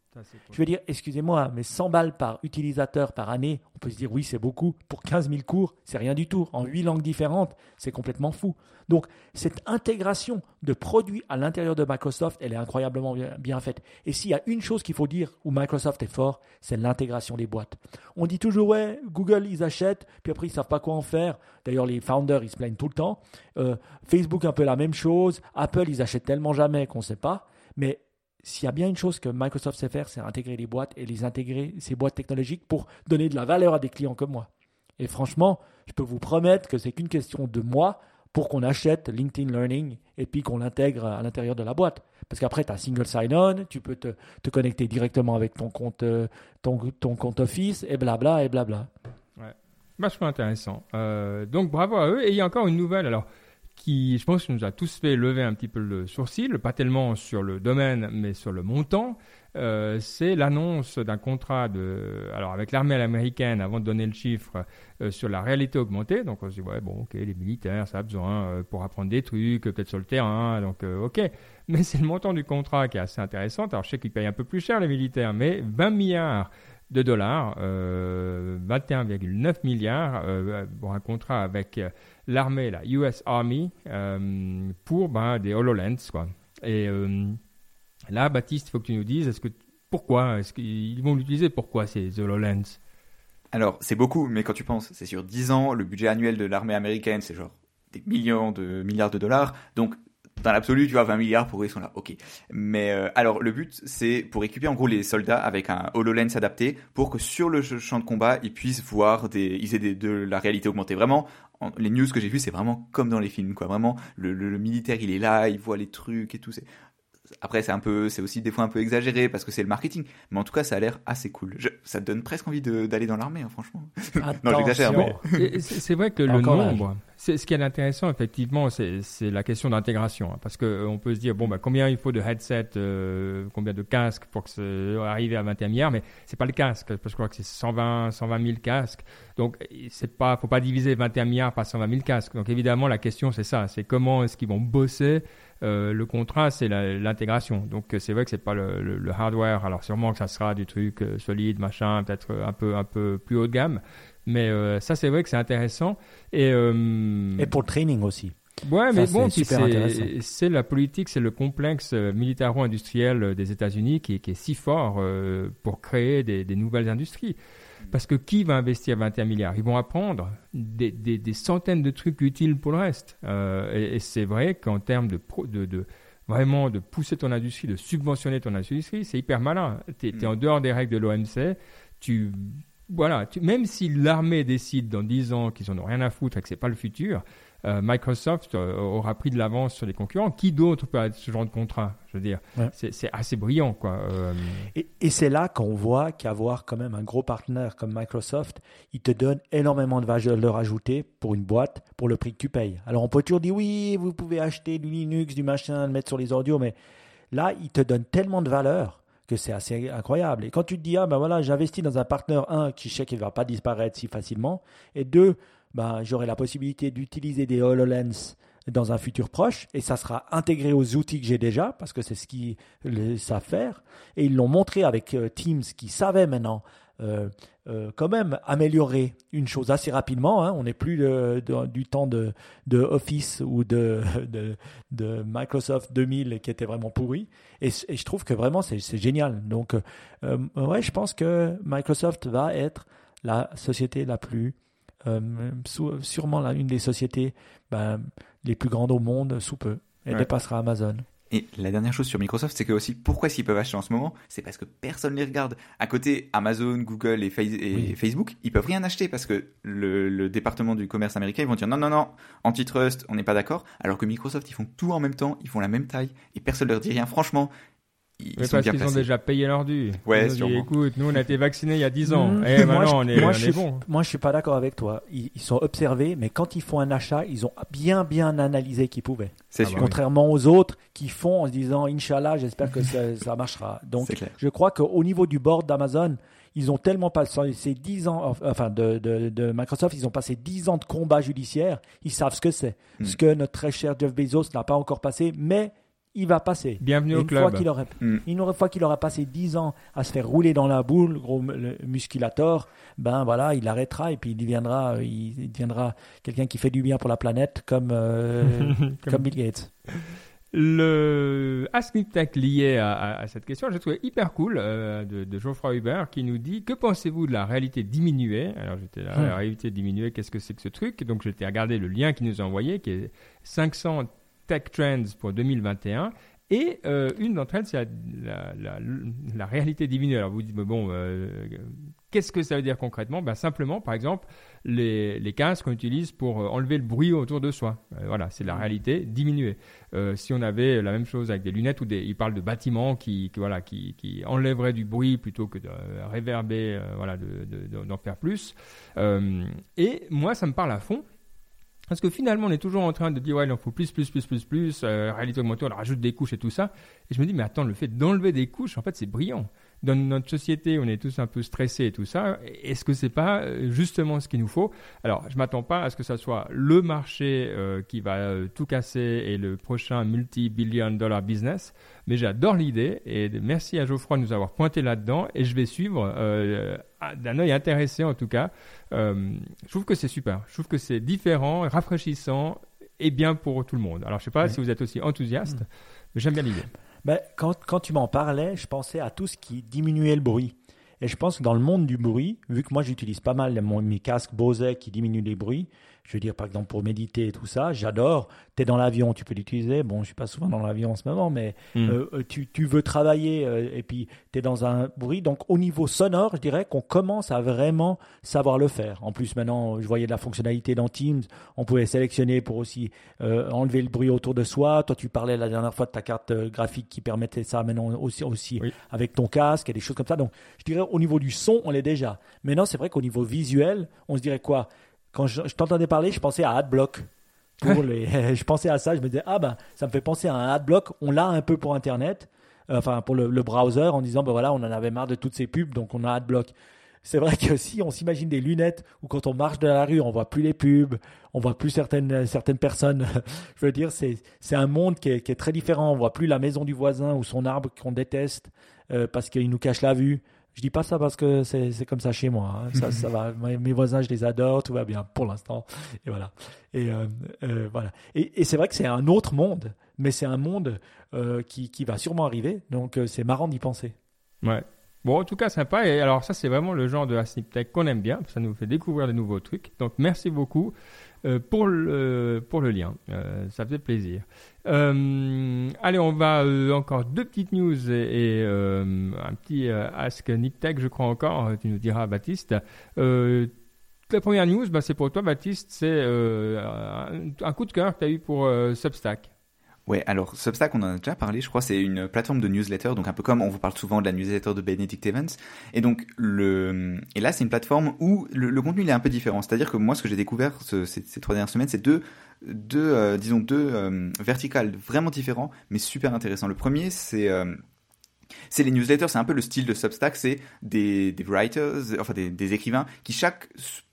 Je veux dire, excusez-moi, mais 100 balles par utilisateur par année, on peut se dire oui, c'est beaucoup. Pour 15 000 cours, c'est rien du tout. En 8 langues différentes, c'est complètement fou. Donc, cette intégration de produits à l'intérieur de Microsoft, elle est incroyablement bien, faite. Et s'il y a une chose qu'il faut dire où Microsoft est fort, c'est l'intégration des boîtes. On dit toujours, ouais, Google, ils achètent, puis après, ils savent pas quoi en faire. D'ailleurs, les founders, ils se plaignent tout le temps. Euh, Facebook, un peu la même chose. Apple, ils achètent tellement jamais qu'on ne sait pas. Mais s'il y a bien une chose que Microsoft sait faire, c'est intégrer les boîtes et les intégrer, ces boîtes technologiques, pour donner de la valeur à des clients comme moi. Et franchement, je peux vous promettre que c'est qu'une question de mois pour qu'on achète LinkedIn Learning et puis qu'on l'intègre à l'intérieur de la boîte. Parce qu'après, tu as single sign-on, tu peux te, connecter directement avec ton compte, euh, ton, ton compte Office, et blabla, et blabla. Ouais. Vachement intéressant. Euh, donc bravo à eux. Et il y a encore une nouvelle. Alors, qui, je pense, nous a tous fait lever un petit peu le sourcil, pas tellement sur le domaine, mais sur le montant. Euh, c'est l'annonce d'un contrat de, alors avec l'armée américaine, avant de donner le chiffre, euh, sur la réalité augmentée. Donc on se dit, ouais, bon, ok, les militaires, ça a besoin euh, pour apprendre des trucs, peut-être sur le terrain, donc ok. Mais c'est le montant du contrat qui est assez intéressant. Alors je sais qu'ils payent un peu plus cher, les militaires, mais 20 milliards de dollars, 21,9 milliards pour un contrat avec l'armée, la US Army, euh, pour ben, des HoloLens. Quoi. Et euh, là, Baptiste, il faut que tu nous dises, est-ce que, pourquoi Est-ce qu'ils vont l'utiliser Pourquoi ces HoloLens? Alors, c'est beaucoup, mais quand tu penses, c'est sur 10 ans, le budget annuel de l'armée américaine, c'est genre des millions de milliards de dollars. Donc, dans l'absolu, tu vois, 20 milliards, pour eux, ils sont là, ok. Mais euh, alors, le but, c'est pour équiper en gros les soldats avec un HoloLens adapté pour que sur le champ de combat, ils puissent voir des, ils aient des, de la réalité augmentée. Vraiment, en- les news que j'ai vues, c'est vraiment comme dans les films, quoi. Vraiment, le, le, le militaire, il est là, il voit les trucs et tout. C'est après, c'est un peu, c'est aussi des fois un peu exagéré parce que c'est le marketing. Mais en tout cas, ça a l'air assez cool. Je- ça te donne presque envie de- d'aller dans l'armée, hein, franchement. Non, j'exagère, mais- c'est c'est vrai que le nombre, c'est ce qui est intéressant effectivement, c'est c'est la question d'intégration, hein, parce que euh, on peut se dire bon bah combien il faut de headsets, euh, combien de casques pour que ça arrive à 21 milliards, mais c'est pas le casque, parce que je crois que c'est 120 120 000 casques, donc c'est pas faut pas diviser 21 milliards par 120 000 casques. Donc évidemment la question c'est ça, c'est comment est-ce qu'ils vont bosser euh, le contrat, c'est l'intégration. Donc euh, c'est vrai que c'est pas le, le- le hardware. Alors sûrement que ça sera du truc euh, solide, machin, peut-être un peu un peu plus haut de gamme. Mais euh, ça c'est vrai que c'est intéressant. Et, Et pour le training aussi. ouais, ça, mais bon, c'est la politique, c'est le complexe militaro-industriel des États-Unis qui, est- qui est si fort euh, pour créer des, des nouvelles industries. Parce que qui va investir 21 milliards? Ils vont apprendre des, des- des centaines de trucs utiles pour le reste. Euh, et et c'est vrai qu'en termes de, pro- de, de- vraiment de pousser ton industrie, de subventionner ton industrie, c'est hyper malin. Tu es, Mm. en dehors des règles de l'OMC. Tu, voilà, tu- même si l'armée décide dans 10 ans qu'ils en ont rien à foutre et que c'est pas le futur, euh, Microsoft euh, aura pris de l'avance sur les concurrents. Qui d'autre peut avoir ce genre de contrat Je veux dire, Ouais. c'est assez brillant, quoi. Euh, Et, et c'est là qu'on voit qu'avoir quand même un gros partenaire comme Microsoft, il te donne énormément de valeur ajoutée pour une boîte, pour le prix que tu payes. Alors on peut toujours dire oui, vous pouvez acheter du Linux, du machin, le mettre sur les audios, mais là, il te donne tellement de valeur que c'est assez incroyable. Et quand tu te dis, ah ben voilà, j'investis dans un partenaire, un, qui sait qu'il ne va pas disparaître si facilement, et deux, ben, j'aurai la possibilité d'utiliser des HoloLens dans un futur proche, et ça sera intégré aux outils que j'ai déjà, parce que c'est ce qu'ils savent faire. Et ils l'ont montré avec euh, Teams, qui savait maintenant euh, euh, quand même améliorer une chose assez rapidement. hein. On n'est plus du temps de, de Office ou de, de, Microsoft 2000 qui était vraiment pourri. Et, je trouve que vraiment c'est génial. Donc, euh, ouais, je pense que Microsoft va être la société la plus, sûrement la, une des sociétés ben, les plus grandes au monde sous peu. Elle Ouais. dépassera Amazon. Et la dernière chose sur Microsoft, c'est que aussi, pourquoi s'ils peuvent acheter en ce moment? C'est parce que personne les regarde. À côté, Amazon, Google et, Face- et Oui. Facebook, ils peuvent rien acheter parce que le, le département du commerce américain, ils vont dire non, non, non, antitrust, on n'est pas d'accord. Alors que Microsoft, ils font tout en même temps, ils font la même taille et personne leur dit rien. Franchement, ils, mais sont parce qu'ils ont déjà payé leur dû. Ouais, Ils ont dit, écoute, nous on a été vaccinés il y a 10 ans. Mmh. Et Moi, maintenant je- on est, moi, on je est suis- bon. Moi, je suis pas d'accord avec toi. Ils, ils sont observés, mais quand ils font un achat, ils ont bien, bien analysé qu'ils pouvaient. C'est Ah sûr. oui. Contrairement aux autres qui font en se disant, Inch'Allah, j'espère que ça, ça marchera. Donc, je crois qu'au niveau du board d'Amazon, ils ont tellement passé ces 10 ans, enfin, de, de- de Microsoft, ils ont passé 10 ans de combat judiciaire. Ils savent ce que c'est. Mm. Ce que notre très cher Jeff Bezos n'a pas encore passé, mais il va passer. Bienvenue Et au une fois club. qu'il aurait, Mm. une fois qu'il aura passé 10 ans à se faire rouler dans la boule, gros le musculator, ben voilà, il arrêtera et puis il deviendra, il deviendra quelqu'un qui fait du bien pour la planète comme, euh, comme Bill Gates. Le Tech lié à, à- à cette question, j'ai trouvé hyper cool euh, de, de Geoffroy Hubert qui nous dit Que pensez-vous de la réalité diminuée? Alors j'étais là, la réalité diminuée, qu'est-ce que c'est que ce truc? Donc j'étais regardé le lien qu'il nous a envoyé qui est 500 Tech Trends pour 2021. Et euh, une d'entre elles, c'est la, réalité diminuée. Alors vous dites, mais bon, euh, qu'est-ce que ça veut dire concrètement? Ben, Simplement, par exemple, les, les casques qu'on utilise pour euh, enlever le bruit autour de soi. Voilà, c'est la réalité diminuée. Si on avait la même chose avec des lunettes ou des, il parle de bâtiments qui, voilà, qui, qui enlèveraient du bruit plutôt que de réverber, voilà, de- de- de- d'en faire plus. Et moi, ça me parle à fond. Parce que finalement, on est toujours en train de dire, ouais, il en faut plus, plus, plus, plus, plus, réalité augmentée, on rajoute des couches et tout ça. Et je me dis, mais attends, le fait d'enlever des couches, en fait, c'est brillant. Dans notre société, on est tous un peu stressés et tout ça. Est-ce que c'est pas euh, justement ce qu'il nous faut? Alors, je m'attends pas à ce que ça soit le marché euh, qui va euh, tout casser et le prochain multi-billion dollar business, mais j'adore l'idée et merci à Geoffroy de nous avoir pointé là-dedans et je vais suivre euh, d'un œil intéressé en tout cas. Je trouve que c'est super. Je trouve que c'est différent, rafraîchissant et bien pour tout le monde. Alors, je sais pas si vous êtes aussi enthousiaste, mais j'aime bien l'idée. Ben, quand, quand tu m'en parlais, je pensais à tout ce qui diminuait le bruit. Et je pense que dans le monde du bruit, vu que moi j'utilise pas mal mes casques Bose qui diminuent les bruits, je veux dire, par exemple, pour méditer et tout ça, j'adore. Tu es dans l'avion, tu peux l'utiliser. Bon, je suis pas souvent dans l'avion en ce moment, mais Mm. euh, euh, tu, tu veux travailler euh, et puis tu es dans un bruit. Donc, au niveau sonore, je dirais qu'on commence à vraiment savoir le faire. En plus, maintenant, je voyais de la fonctionnalité dans Teams. On pouvait sélectionner pour aussi euh, enlever le bruit autour de soi. Toi, tu parlais la dernière fois de ta carte euh, graphique qui permettait ça maintenant aussi, aussi Oui. avec ton casque et des choses comme ça. Donc, je dirais au niveau du son, on l'est déjà. Maintenant, c'est vrai qu'au niveau visuel, on se dirait quoi? Quand je, je t'entendais parler, je pensais à AdBlock. Pour les, je pensais à ça, je me disais, ah ben, ça me fait penser à un AdBlock. On l'a un peu pour Internet, euh, enfin pour le, le browser, en disant, ben voilà, on en avait marre de toutes ces pubs, donc on a AdBlock. C'est vrai que si on s'imagine des lunettes où quand on marche dans la rue, on voit plus les pubs, on voit plus certaines, certaines personnes. Je veux dire, c'est, c'est un monde qui est, qui est très différent. On voit plus la maison du voisin ou son arbre qu'on déteste euh, parce qu'il nous cache la vue. Je dis pas ça parce que c'est, comme ça chez moi. hein. Ça, ça va. Mes voisins, je les adore, tout va bien pour l'instant. Et voilà. Et euh, euh, voilà. Et, et c'est vrai que c'est un autre monde, mais c'est un monde euh, qui, qui va sûrement arriver. Donc c'est marrant d'y penser. Ouais. Bon, en tout cas, sympa. Et alors, ça, c'est vraiment le genre de Asnip Tech qu'on aime bien. Ça nous fait découvrir de nouveaux trucs. Donc, merci beaucoup pour, le, pour le lien. Euh, ça faisait plaisir. Euh, allez, on va euh, encore deux petites news et, euh, un petit euh, Ask Nip Tech, je crois encore. Tu nous diras, Baptiste. Euh, la première news, bah, c'est pour toi, Baptiste. C'est euh, un, un coup de cœur que tu as eu pour euh, Substack. Ouais, alors Substack, on en a déjà parlé, je crois, c'est une plateforme de newsletter, donc un peu comme on vous parle souvent de la newsletter de Benedict Evans. Et donc, le, et là, c'est une plateforme où le, contenu il est un peu différent. C'est-à-dire que moi, ce que j'ai découvert ce- ces, ces trois dernières semaines, c'est deux, deux, euh, disons deux euh, verticales vraiment différents, mais super intéressants. Le premier, c'est euh, c'est les newsletters, c'est un peu le style de Substack, c'est des, writers, enfin des, écrivains qui chaque,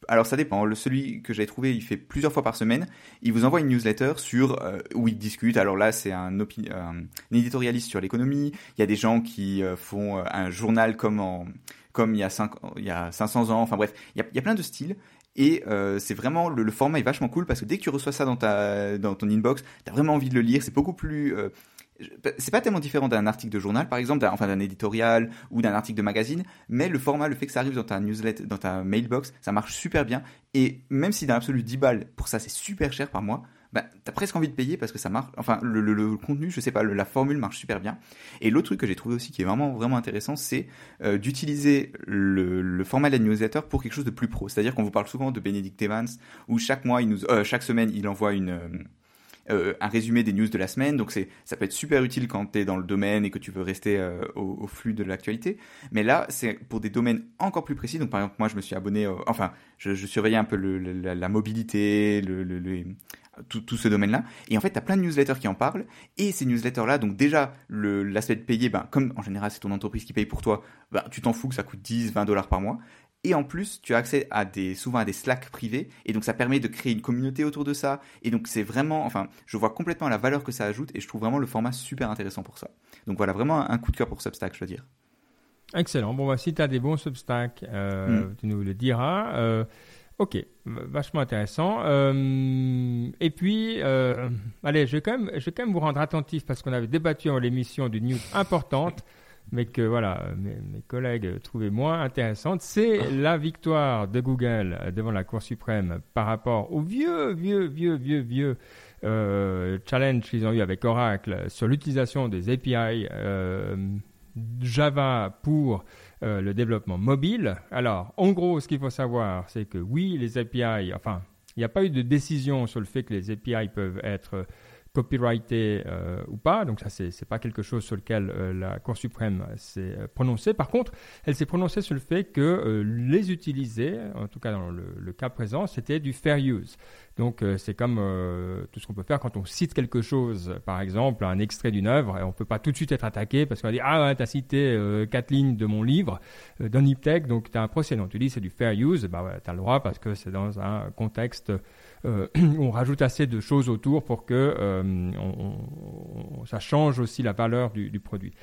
alors ça dépend, le celui que j'ai trouvé, il fait plusieurs fois par semaine, il vous envoie une newsletter sur euh, où il discute. Alors là, c'est euh, un éditorialiste sur l'économie. Il y a des gens qui euh, font un journal comme comme il y a cinq, il y a 500 ans. Enfin bref, il y a, plein de styles. Et c'est vraiment le, format est vachement cool parce que dès que tu reçois ça dans ta dans ton inbox, t'as vraiment envie de le lire. C'est beaucoup plus c'est pas tellement différent d'un article de journal, par exemple, d'un- enfin d'un éditorial ou d'un article de magazine, mais le format, le fait que ça arrive dans ta newsletter, dans ta mailbox, ça marche super bien. Et même si dans l'absolu 10 balles, pour ça c'est super cher par mois, bah, t'as presque envie de payer parce que ça marche. Enfin, le, contenu, je sais pas, la formule marche super bien. Et l'autre truc que j'ai trouvé aussi qui est vraiment vraiment intéressant, c'est euh, d'utiliser le, format de la newsletter pour quelque chose de plus pro. C'est-à-dire qu'on vous parle souvent de Benedict Evans, où chaque mois, il nous, euh, chaque semaine, il envoie une euh, euh, un résumé des news de la semaine. Donc c'est, ça peut être super utile quand tu es dans le domaine et que tu veux rester euh, au, flux de l'actualité. Mais là, c'est pour des domaines encore plus précis. Donc par exemple, moi, je me suis abonné, enfin, je, surveillais un peu la, mobilité, tout, ce domaine-là. Et en fait, tu as plein de newsletters qui en parlent. Et ces newsletters-là, donc déjà, l'aspect de payer, ben, comme en général, c'est ton entreprise qui paye pour toi, ben, tu t'en fous que ça coûte 10, 20 dollars par mois. Et en plus, tu as accès à des, souvent à des Slack privés, et donc ça permet de créer une communauté autour de ça. Et donc c'est vraiment, enfin, je vois complètement la valeur que ça ajoute, et je trouve vraiment le format super intéressant pour ça. Donc voilà, vraiment un, coup de cœur pour Substack, je veux dire. Excellent. Bon, bah, si tu as des bons Substack, euh, Mm. tu nous le diras. Euh, ok, vachement intéressant. Euh, et puis, allez, je vais, quand même, je vais quand même vous rendre attentif parce qu'on avait débattu en l'émission d'une news importante, mais que voilà, mes, mes collègues trouvaient moins intéressante. C'est la victoire de Google devant la Cour suprême par rapport au vieux, vieux, vieux, vieux, vieux euh, challenge qu'ils ont eu avec Oracle sur l'utilisation des API euh, Java pour euh, le développement mobile. Alors, en gros, ce qu'il faut savoir, c'est que oui, les API, enfin, il n'y a pas eu de décision sur le fait que les API peuvent être copyrightés euh, ou pas. Donc ça, c'est c'est pas quelque chose sur lequel euh, la Cour suprême s'est euh, prononcée. Par contre, elle s'est prononcée sur le fait que euh, les utiliser, en tout cas dans le, le cas présent, c'était du fair use. Donc euh, c'est comme euh, tout ce qu'on peut faire quand on cite quelque chose, par exemple un extrait d'une œuvre, et on peut pas tout de suite être attaqué parce qu'on va dire ah ouais, t'as cité quatre lignes de mon livre d'un Niptech, donc t'as un procès. Non, tu dis c'est du fair use, bah ouais, t'as le droit parce que c'est dans un contexte euh, on rajoute assez de choses autour pour que euh, ça change aussi la valeur du, du produit.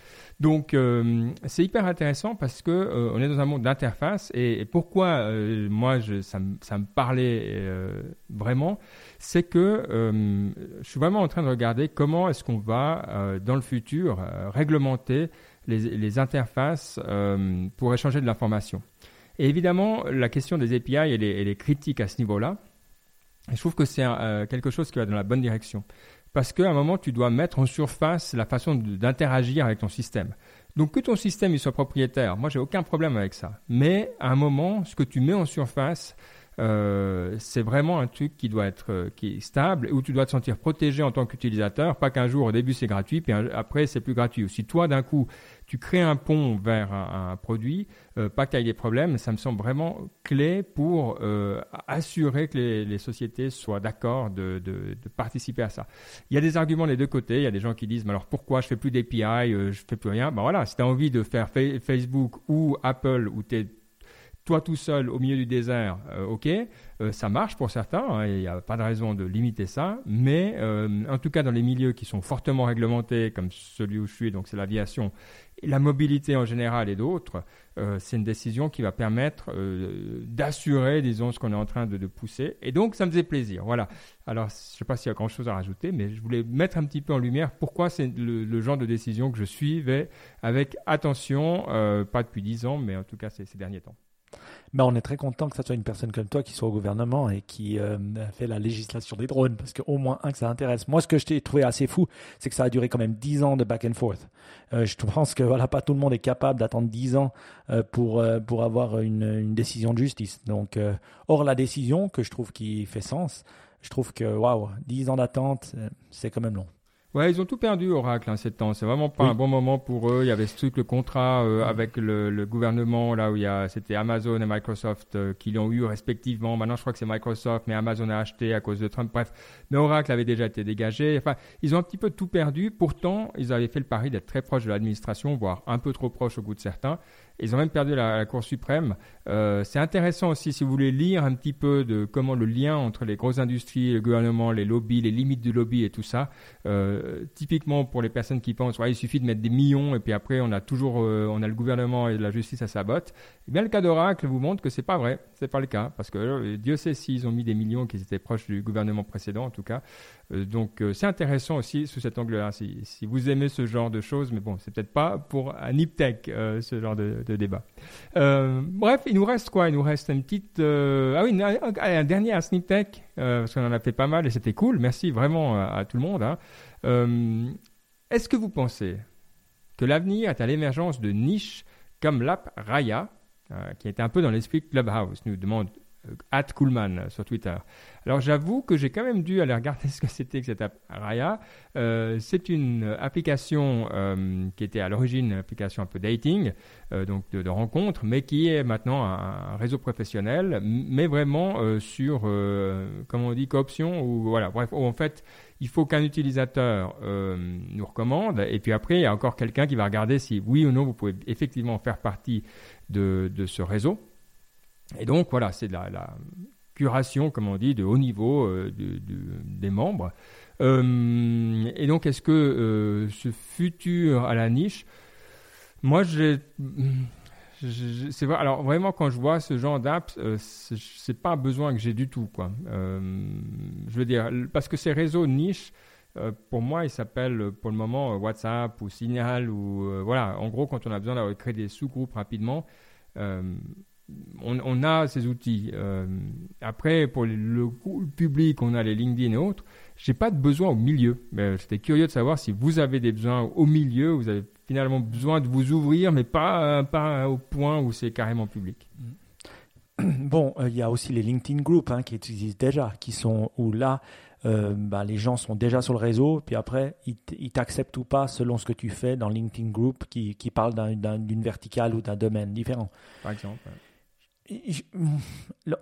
Donc euh, c'est hyper intéressant parce que on est dans un monde d'interface et, pourquoi moi ça, me- parlait vraiment, c'est que je suis vraiment en train de regarder comment est-ce qu'on va dans le futur réglementer les, interfaces pour échanger de l'information. Et évidemment, la question des API, est critique à ce niveau-là. Et je trouve que c'est euh, quelque chose qui va dans la bonne direction. Parce qu'à un moment, tu dois mettre en surface la façon d'interagir avec ton système. Donc que ton système soit propriétaire, moi j'ai aucun problème avec ça. Mais à un moment, ce que tu mets en surface, euh, c'est vraiment un truc qui doit être euh, qui est stable où tu dois te sentir protégé en tant qu'utilisateur. Pas qu'un jour au début c'est gratuit, puis après c'est plus gratuit. Ou si toi d'un coup tu crées un pont vers un, produit, euh, pas qu'il y ait des problèmes, ça me semble vraiment clé pour assurer que les, sociétés soient d'accord de, participer à ça. Il y a des arguments des deux côtés. Il y a des gens qui disent, mais alors pourquoi je fais plus d'API, je fais plus rien? Ben voilà, si tu as envie de faire Facebook ou Apple, où tu es toi tout seul au milieu du désert, euh, ok, euh, ça marche pour certains, hein, il n'y a pas de raison de limiter ça, mais euh, en tout cas dans les milieux qui sont fortement réglementés, comme celui où je suis, donc c'est l'aviation, la mobilité en général et d'autres, c'est une décision qui va permettre d'assurer, disons, ce qu'on est en train de, pousser. Et donc, ça me faisait plaisir. Voilà. Alors, je ne sais pas s'il y a grand-chose à rajouter, mais je voulais mettre un petit peu en lumière pourquoi c'est le, le, genre de décision que je suivais avec attention, pas depuis dix ans, mais en tout cas ces derniers temps. Mais on est très content que ce soit une personne comme toi qui soit au gouvernement et qui euh, fait la législation des drones, parce qu'au moins un que ça intéresse. Moi, ce que je t'ai trouvé assez fou, c'est que ça a duré quand même 10 ans de back and forth. Euh, je pense que voilà, pas tout le monde est capable d'attendre 10 ans euh, pour, pour avoir une, une, décision de justice. Donc, hors la décision, que je trouve qui fait sens, je trouve que waouh, 10 ans d'attente, c'est quand même long. Ouais, ils ont tout perdu Oracle hein, ces temps. C'est vraiment pas un bon moment pour eux. Il y avait ce truc, le contrat euh, avec le, le, gouvernement là où il y a, c'était Amazon et Microsoft euh, qui l'ont eu respectivement. Maintenant, je crois que c'est Microsoft, mais Amazon a acheté à cause de Trump. Bref, mais Oracle avait déjà été dégagé. Enfin, ils ont un petit peu tout perdu. Pourtant, ils avaient fait le pari d'être très proche de l'administration, voire un peu trop proche au goût de certains. Ils ont même perdu la, Cour suprême. Euh, c'est intéressant aussi si vous voulez lire un petit peu de comment le lien entre les grosses industries, le gouvernement, les lobbies, les limites du lobby et tout ça. Euh, typiquement pour les personnes qui pensent, ouais, il suffit de mettre des millions et puis après on a toujours, euh, on a le gouvernement et la justice à sa botte. Eh bien le cas d'Oracle vous montre que c'est pas vrai, c'est pas le cas parce que Dieu sait s'ils ont mis des millions qui étaient proches du gouvernement précédent en tout cas. Donc c'est intéressant aussi sous cet angle-là, si, si, vous aimez ce genre de choses, mais bon, c'est peut-être pas pour un Niptech euh, ce genre de, de débat. bref, il nous reste quoi? Il nous reste une petite... ah oui, un, dernier à Sniptech, parce qu'on en a fait pas mal et c'était cool, merci vraiment à, tout le monde. Hein. Est-ce que vous pensez que l'avenir est à l'émergence de niches comme l'app Raya, qui est un peu dans l'esprit Clubhouse, nous demande At Coolman sur Twitter. Alors j'avoue que j'ai quand même dû aller regarder ce que c'était que cette app Raya. Euh, c'est une application euh, qui était à l'origine une application un peu dating, euh, donc de, de, rencontre, mais qui est maintenant un, réseau professionnel, mais vraiment sur, comment on dit, cooption ou voilà, bref, en fait il faut qu'un utilisateur nous recommande, et puis après, il y a encore quelqu'un qui va regarder si oui ou non vous pouvez effectivement faire partie de ce réseau. Et donc voilà, c'est la, la, curation, comme on dit, de haut niveau euh, de, des membres. Euh, et donc, est-ce que euh, ce futur à la niche, moi, j'ai. C'est vrai. Alors vraiment, quand je vois ce genre d'app, c'est pas un besoin que j'ai du tout, quoi. je veux dire, parce que ces réseaux niches, pour moi, ils s'appellent pour le moment WhatsApp ou Signal ou voilà. En gros, quand on a besoin de créer des sous-groupes rapidement, on, a ces outils. Euh, après, pour le, public, on a les LinkedIn et autres. J'ai pas de besoin au milieu. Mais j'étais curieux de savoir si vous avez des besoins au milieu. Vous avez finalement besoin de vous ouvrir, mais pas, pas au point où c'est carrément public. Bon, euh, il y a aussi les LinkedIn Group hein, qui existent déjà, qui sont où là, euh, bah, les gens sont déjà sur le réseau, puis après, ils t'acceptent ou pas selon ce que tu fais dans LinkedIn Group qui, qui parle d'une verticale ou d'un domaine différent. Par exemple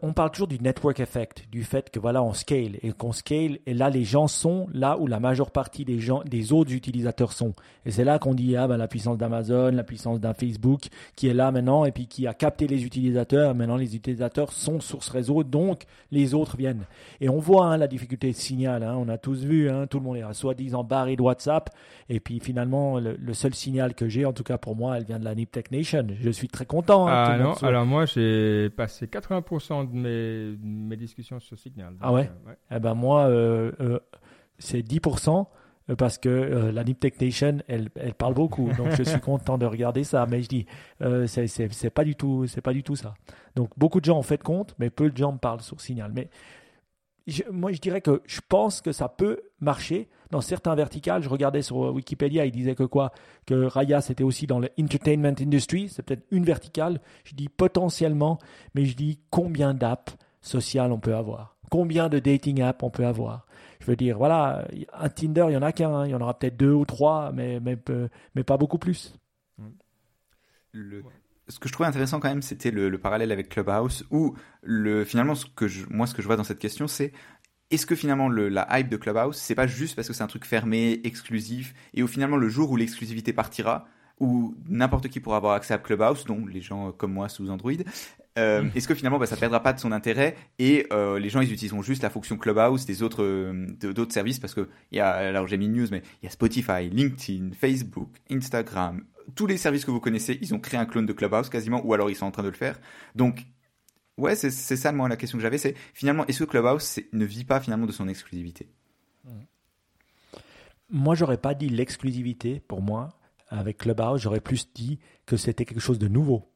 on parle toujours du network effect, du fait que voilà, on scale et qu'on scale et là les gens sont là où la majeure partie des gens, des autres utilisateurs sont. Et c'est là qu'on dit ah ben la puissance d'Amazon, la puissance d'un Facebook qui est là maintenant et puis qui a capté les utilisateurs. Maintenant les utilisateurs sont sur ce réseau, donc les autres viennent. Et on voit hein, la difficulté de signal. Hein, on a tous vu, hein, tout le monde est soi-disant barré de WhatsApp et puis finalement le, seul signal que j'ai, en tout cas pour moi, elle vient de la Niptech Nation. Je suis très content. ah non, alors moi j'ai passé 80% de mes, mes, discussions sur Signal. ah ouais, Eh ben moi, euh, euh, c'est 10% euh, parce que la Nip Nation, elle, elle parle beaucoup. Donc je suis content de regarder ça. Mais je dis, euh, c'est pas du tout, c'est pas du tout ça. Donc beaucoup de gens ont fait compte, mais peu de gens me parlent sur Signal. Mais je- moi, je dirais que je pense que ça peut marcher dans certains verticales. Je regardais sur Wikipédia, il disait que quoi? Que Raya, c'était aussi dans le entertainment industry. C'est peut-être une verticale. Je dis potentiellement, mais je dis combien d'apps sociales on peut avoir? Combien de dating apps on peut avoir? Je veux dire, voilà, un Tinder, il y en a qu'un. hein. Il y en aura peut-être deux ou trois, mais, mais, pas beaucoup plus. Le- Ce que je trouvais intéressant quand même, c'était le, le parallèle avec Clubhouse, où le, finalement, ce que je, moi, ce que je vois dans cette question, c'est est-ce que finalement le, la hype de Clubhouse, c'est pas juste parce que c'est un truc fermé, exclusif, et où finalement le jour où l'exclusivité partira, où n'importe qui pourra avoir accès à Clubhouse, dont les gens comme moi sous Android, euh, est-ce que finalement bah, ça perdra pas de son intérêt et euh, les gens ils utiliseront juste la fonction Clubhouse des autres euh, d'autres services parce que il y a alors j'ai mis une news mais il y a Spotify, LinkedIn, Facebook, Instagram, tous les services que vous connaissez, ils ont créé un clone de Clubhouse quasiment ou alors ils sont en train de le faire. Donc ouais, c'est ça moi la question que j'avais, c'est finalement est-ce que Clubhouse ne vit pas finalement de son exclusivité? Moi, j'aurais pas dit l'exclusivité pour moi avec Clubhouse. J'aurais plus dit que c'était quelque chose de nouveau.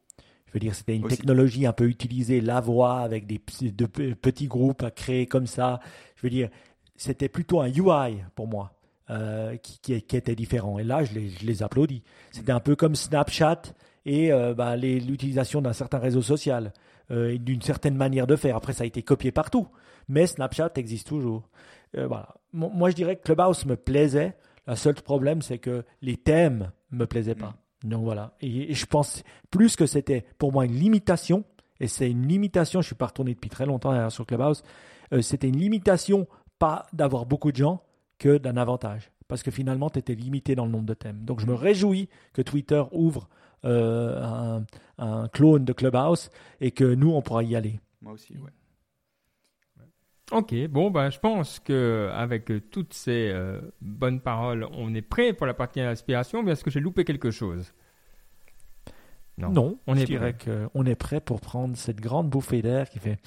Je veux dire, c'était une Aussi. technologie un peu utilisée, la voix avec des de pe- petits groupes à créer comme ça. Je veux dire, c'était plutôt un UI pour moi euh, qui, qui- qui était différent. Et là, je les, je les applaudis. C'était un peu comme Snapchat et euh, bah, l'utilisation d'un certain réseau social euh, et d'une certaine manière de faire. Après, ça a été copié partout, mais Snapchat existe toujours. Voilà. Mo- Moi, je dirais que Clubhouse me plaisait. Le seul problème, c'est que les thèmes me plaisaient pas. Donc voilà. Et, et je pense plus que c'était pour moi une limitation. Et c'est une limitation. Je suis pas retourné depuis très longtemps sur Clubhouse. C'était une limitation pas d'avoir beaucoup de gens que d'un avantage. Parce que finalement, tu étais limité dans le nombre de thèmes. Donc je me réjouis que Twitter ouvre euh, un, un clone de Clubhouse et que nous, on pourra y aller. Moi aussi, ouais. Ok, bon, ben, je pense que avec toutes ces euh, bonnes paroles, on est prêt pour la partie inspiration. Mais est-ce que j'ai loupé quelque chose? Non, on je est dirais qu'on est prêt pour prendre cette grande bouffée d'air qui fait.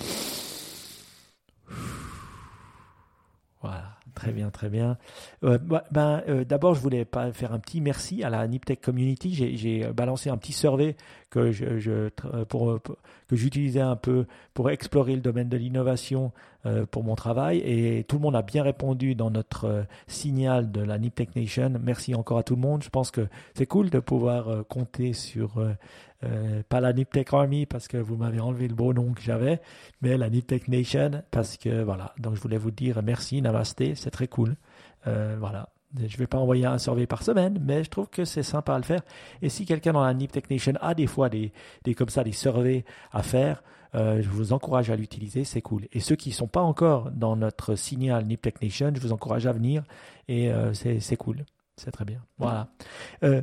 Voilà, très bien, très bien. Euh, bah, ben, euh, D'abord, je voulais faire un petit merci à la Niptech Community. J'ai- balancé un petit survey euh, pour- que j'utilisais un peu pour explorer le domaine de l'innovation euh, pour mon travail et tout le monde a bien répondu dans notre euh, signal de la Niptech Nation. Merci encore à tout le monde. Je pense que c'est cool de pouvoir euh, compter sur euh, euh, pas la Niptech Army parce que vous m'avez enlevé le beau nom que j'avais, mais la Niptech Nation parce que voilà. Donc je voulais vous dire merci, namasté, c'est très cool. Euh, voilà. Je vais pas envoyer un survey par semaine, mais je trouve que c'est sympa à le faire. Et si quelqu'un dans la Niptech Nation a des fois des, des comme ça des surveys à faire, euh, je vous encourage à l'utiliser, c'est cool. Et ceux qui sont pas encore dans notre signal Niptech Nation, je vous encourage à venir et euh, c'est c'est cool, c'est très bien. Voilà. Euh,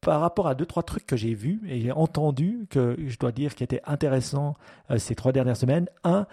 par rapport à deux trois trucs que j'ai vus et j'ai entendu que je dois dire qui étaient intéressants euh, ces trois dernières semaines. Un,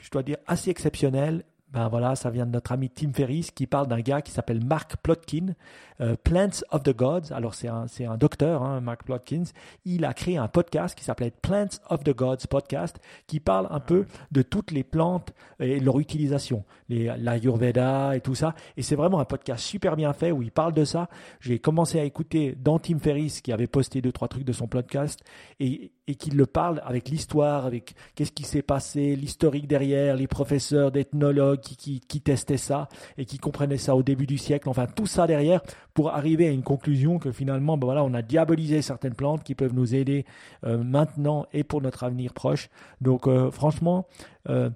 je dois dire assez exceptionnel. Ben voilà, ça vient de notre ami Tim Ferriss qui parle d'un gars qui s'appelle Mark Plotkin, euh, Plants of the Gods. Alors c'est un, c'est un docteur, hein, Mark Plotkins. Il a créé un podcast qui s'appelait Plants of the Gods podcast, qui parle un peu de toutes les plantes et leur utilisation, les, l'Ayurveda et tout ça. Et c'est vraiment un podcast super bien fait où il parle de ça. J'ai commencé à écouter dans Tim Ferriss qui avait posté deux trois trucs de son podcast et, et qu'il le parle avec l'histoire, avec qu'est-ce qui s'est passé, l'historique derrière, les professeurs d'ethnologues qui, qui, qui testaient ça et qui comprenaient ça au début du siècle. Enfin tout ça derrière pour arriver à une conclusion que finalement, ben voilà, on a diabolisé certaines plantes qui peuvent nous aider euh, maintenant et pour notre avenir proche. Donc euh, franchement. euh,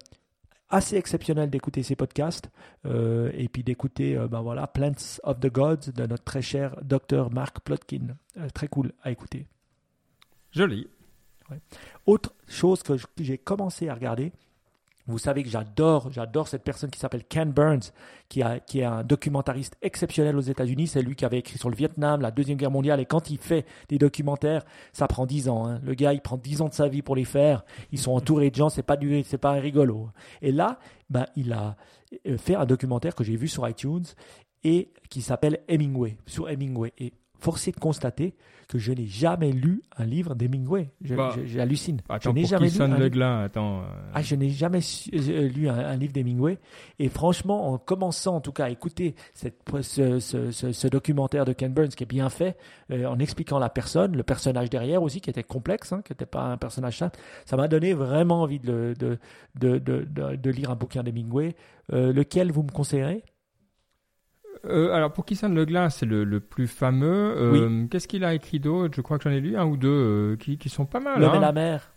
assez exceptionnel d'écouter ces podcasts euh, et puis d'écouter euh, ben voilà Plants of the Gods de notre très cher docteur Mark Plotkin. Euh, très cool à écouter. Joli. Autre chose que j'ai commencé à regarder, vous savez que j'adore, j'adore cette personne qui s'appelle Ken Burns, qui, est un documentariste exceptionnel aux États-Unis. C'est lui qui avait écrit sur le Vietnam, la Deuxième Guerre mondiale. Et quand il fait des documentaires, ça prend 10 ans. hein. Le gars, il prend 10 ans de sa vie pour les faire. Ils sont entourés de gens, c'est pas du, c'est pas rigolo. Et là, ben, il a euh, fait un documentaire que j'ai vu sur iTunes et qui s'appelle Hemingway, sur Hemingway. Et forcé de constater que je n'ai jamais lu un livre d'Hemingway. Je- Bah, je- J'hallucine. N'ai jamais lu un livre- glas Attends. euh, ah, je n'ai jamais su- euh, lu un, un livre d'Hemingway. Et franchement, en commençant en tout cas à écouter cette, ce, ce- ce- ce documentaire de Ken Burns qui est bien fait, euh, en expliquant la personne, le personnage derrière aussi, qui était complexe, hein, qui n'était pas un personnage simple, ça m'a donné vraiment envie de, de, de, de, de- de lire un bouquin d'Hemingway. Euh, lequel vous me conseillerez? Euh, alors, pour qui sonne le glas, c'est le, le plus fameux. Euh, Qu'est-ce qu'il a écrit d'autre? Je crois que j'en ai lu un ou deux euh, qui, qui sont pas mal. L'homme hein. et la mer.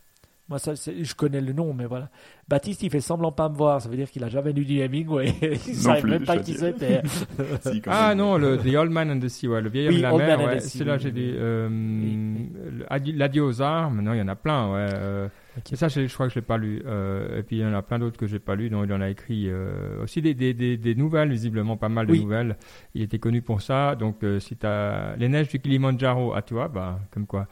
Moi, ça, je connais le nom, mais voilà. Baptiste, il fait semblant pas me voir. Ça veut dire qu'il a jamais lu du Hemingway. il ne savait plus, même pas qui c'était. Si, Ah même. non, le The Old Man and the Sea, ouais, le vieil Oui, homme et la mer, ouais, c'est là oui, j'ai oui, dit oui. euh, Oui, l'adieu aux armes, non, il y en a plein, ouais. Euh, Ok. mais ça, je, crois que je l'ai pas lu. euh, et puis il y en a plein d'autres que j'ai pas lu. Donc il en a écrit euh, aussi des, des, des, des nouvelles, visiblement pas mal de Oui. nouvelles. Il était connu pour ça. Donc euh, si t'as les neiges du Kilimanjaro, tu vois, bah comme quoi.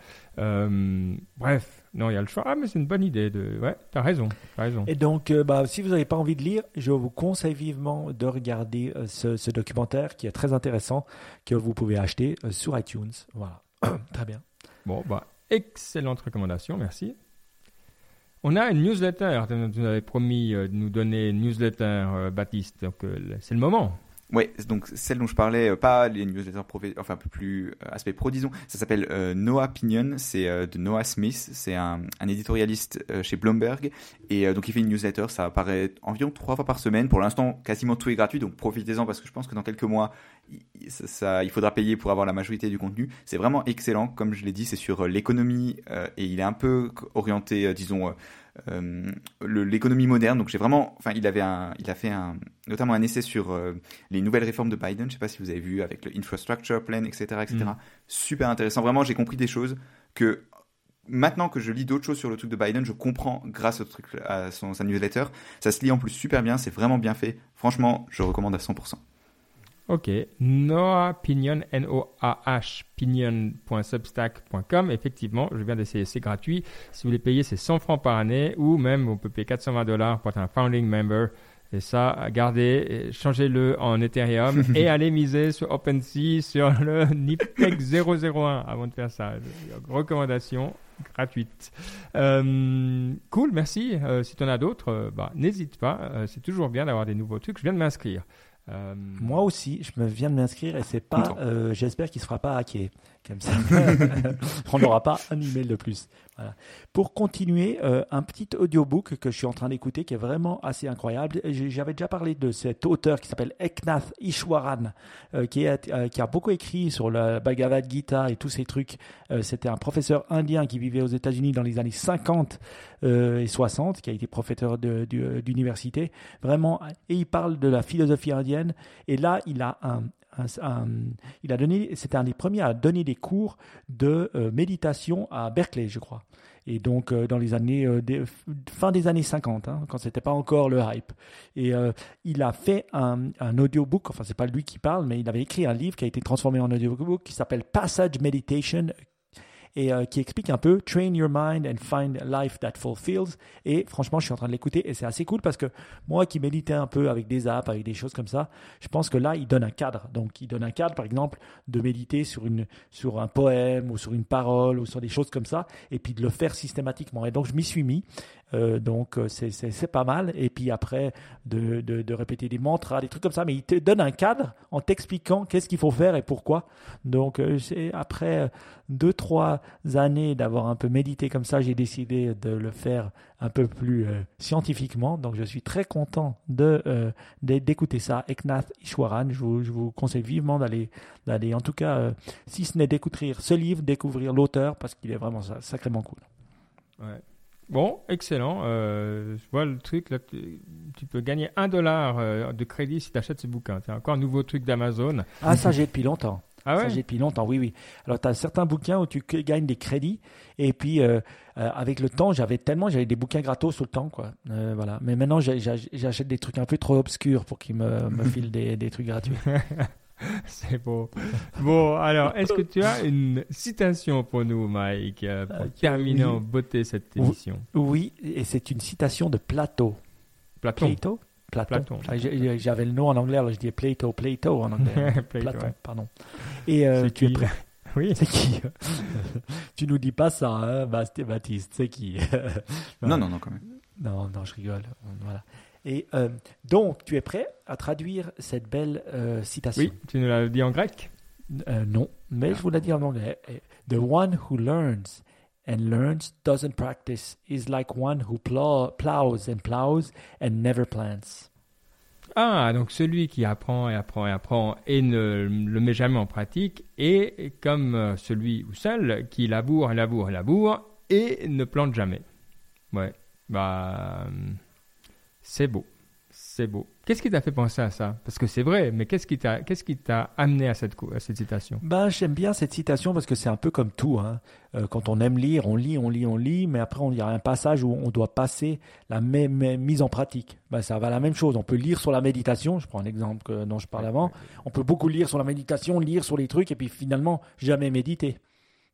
Bref, non, il y a le choix. Ah mais c'est une bonne idée. De... Ouais, t'as raison, t'as raison. Et donc, bah, si vous n'avez pas envie de lire, je vous conseille vivement de regarder ce, ce documentaire qui est très intéressant, que vous pouvez acheter sur iTunes. Voilà. très bien. Bon, bah, excellente recommandation, merci. On a une newsletter. Tu nous avais promis euh, de nous donner une newsletter, euh, Baptiste. Donc, euh, c'est le moment. Ouais, donc celle dont je parlais, pas les newsletters profé- enfin un peu plus aspect pro, disons, ça s'appelle Noah Opinion, c'est de Noah Smith, c'est un, un éditorialiste chez Bloomberg, et donc il fait une newsletter, ça apparaît environ trois fois par semaine, pour l'instant quasiment tout est gratuit, donc profitez-en parce que je pense que dans quelques mois, ça, ça- il faudra payer pour avoir la majorité du contenu. C'est vraiment excellent, comme je l'ai dit, c'est sur euh, l'économie, euh, et il est un peu orienté, euh, disons, euh, l'économie moderne, donc j'ai vraiment, enfin il avait un, il a fait un, notamment un essai sur les nouvelles réformes de Biden. Je sais pas si vous avez vu avec le infrastructure plan, etc., etc. Mm. Super intéressant. Vraiment, j'ai compris des choses que maintenant que je lis d'autres choses sur le truc de Biden, je comprends grâce au truc à son sa newsletter. Ça se lit en plus super bien. C'est vraiment bien fait. Franchement, je recommande à 100%. Ok. Noah Pinion, N-O-A-H, pinion.substack.com. Effectivement, je viens d'essayer, c'est gratuit. Si vous voulez payer, c'est 100 francs par année ou même on peut payer 420 dollars pour être un founding member. Et ça, gardez, changez-le en Ethereum et allez miser sur OpenSea sur le Niptech 001 avant de faire ça. Recommandation gratuite. Euh, cool, merci. Euh, si tu en as d'autres, euh, bah, n'hésite pas. C'est toujours bien d'avoir des nouveaux trucs. Je viens de m'inscrire. Euh, Moi aussi, je me viens de m'inscrire et c'est pas. Euh, J'espère qu'il se fera pas hacker. Comme ça, on n'aura pas un email de plus. Pour continuer, euh, un petit audiobook que je suis en train d'écouter qui est vraiment assez incroyable. J'avais déjà parlé de cet auteur qui s'appelle Eknath Ishwaran, euh, qui, euh, qui a beaucoup écrit sur le Bhagavad Gita et tous ces trucs. C'était un professeur indien qui vivait aux États-Unis dans les années 50 euh, et 60, qui a été professeur d'université. Vraiment, et il parle de la philosophie indienne. Et là, il a un, un- un- il a donné, c'était un des premiers à donner des cours de euh, méditation à Berkeley, je crois. Et donc euh, dans les années euh, fin des années 50, hein, quand c'était pas encore le hype. Et euh, il a fait un, un audiobook. Enfin, c'est pas lui qui parle, mais il avait écrit un livre qui a été transformé en audiobook qui s'appelle Passage Meditation et euh, qui explique un peu Train your mind and find life that fulfills. Et franchement, je suis en train de l'écouter et c'est assez cool parce que moi qui méditais un peu avec des apps, avec des choses comme ça, je pense que là, il donne un cadre. Donc, il donne un cadre, par exemple, de méditer sur, une, sur un poème ou sur une parole ou sur des choses comme ça et puis de le faire systématiquement. Et donc, je m'y suis mis. Euh, donc, euh, c'est- pas mal. Et puis après, de, de, répéter des mantras, des trucs comme ça. Mais il te donne un cadre en t'expliquant qu'est-ce qu'il faut faire et pourquoi. Donc, euh, après deux, trois années d'avoir un peu médité comme ça, j'ai décidé de le faire un peu plus euh, scientifiquement. Donc, je suis très content de euh, d'é- d'écouter ça. Eknath Ishwaran, je vous, je vous conseille vivement d'aller, d'aller, en tout cas, euh, si ce n'est d'écouter ce livre, découvrir l'auteur parce qu'il est vraiment sa- sacrément cool. Ouais. Bon, excellent. Euh, je vois le truc, là, tu, peux gagner un dollar de crédit si tu achètes ce bouquin. C'est encore un nouveau truc d'Amazon. Ah, ça, j'ai depuis longtemps. Ah Ça, j'ai depuis longtemps, oui, oui. Alors, tu as certains bouquins où tu gagnes des crédits. Et puis, euh, euh, avec le temps, j'avais tellement, j'avais des bouquins gratos tout le temps, quoi. Euh, voilà. Mais maintenant, j'achète des trucs un peu trop obscurs pour qu'ils me, me filent des, des trucs gratuits. C'est beau. Bon, alors, est-ce que tu as une citation pour nous, Mike, pour terminer oui. en beauté cette émission? Oui, et c'est une citation de Plato. Platon. Plato? Platon. Ah, J'avais le nom en anglais, alors je dis Plato, Plato en anglais. Plato, Platon, ouais. pardon. Et euh, tu es prêt? Oui. C'est qui? Tu nous dis pas ça, hein, Baptiste. C'est qui? Non, non, non, quand même. Non, non, je rigole. Voilà. Et euh, donc, tu es prêt à traduire cette belle euh, citation? Oui, tu nous l'as dit en grec? Euh, non, mais je vous l'ai dit en anglais. The one who learns and learns doesn't practice is like one who and and never plants. Ah, donc celui qui apprend et apprend et apprend et ne le met jamais en pratique est comme euh, celui ou celle qui laboure et laboure et laboure et ne plante jamais. Ouais, bah, euh, c'est beau, beau. Qu'est-ce qui t'a fait penser à ça? Parce que c'est vrai, mais qu'est-ce qui t'a, qu'est-ce qui t'a amené à cette, à cette citation? Ben, j'aime bien cette citation parce que c'est un peu comme tout. hein. Euh, quand on aime lire, on lit, on lit, on lit, mais après, il y a un passage où on doit passer la même mise en pratique. Ben, ça va la même chose. On peut lire sur la méditation, je prends un exemple dont je parlais avant. On peut beaucoup lire sur la méditation, lire sur les trucs, et puis finalement, jamais méditer.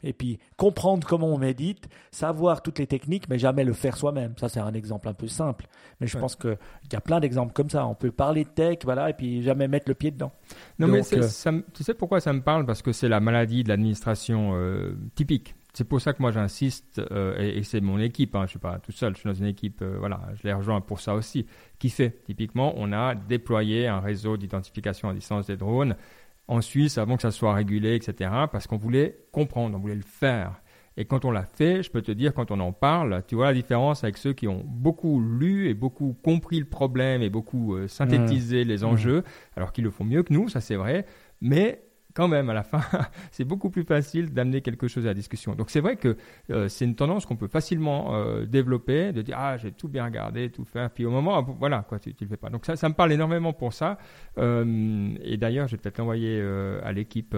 Et puis, comprendre comment on médite, savoir toutes les techniques, mais jamais le faire soi-même. Ça, c'est un exemple un peu simple. Mais je Ouais. pense qu'il y a plein d'exemples comme ça. On peut parler de tech, voilà, et puis jamais mettre le pied dedans. Non, mais Donc, euh, ça tu sais pourquoi ça me parle? Parce que c'est la maladie de l'administration euh, typique. C'est pour ça que moi j'insiste, euh, et, et c'est mon équipe, hein, je ne suis pas tout seul, je suis dans une équipe, voilà, je les rejoins pour ça aussi, qui fait, typiquement, on a déployé un réseau d'identification à distance des drones en Suisse avant que ça soit régulé, etc., parce qu'on voulait comprendre, on voulait le faire. Et quand on l'a fait, je peux te dire, quand on en parle, tu vois la différence avec ceux qui ont beaucoup lu et beaucoup compris le problème et beaucoup euh, synthétisé les enjeux, alors qu'ils le font mieux que nous, ça c'est vrai, mais quand même, à la fin, c'est beaucoup plus facile d'amener quelque chose à la discussion. Donc c'est vrai que euh, c'est une tendance qu'on peut facilement euh, développer, de dire ah j'ai tout bien regardé, tout fait, puis au moment voilà quoi tu, tu le fais pas. Donc ça, ça me parle énormément pour ça. Euh, et d'ailleurs, je vais peut-être l'envoyer à l'équipe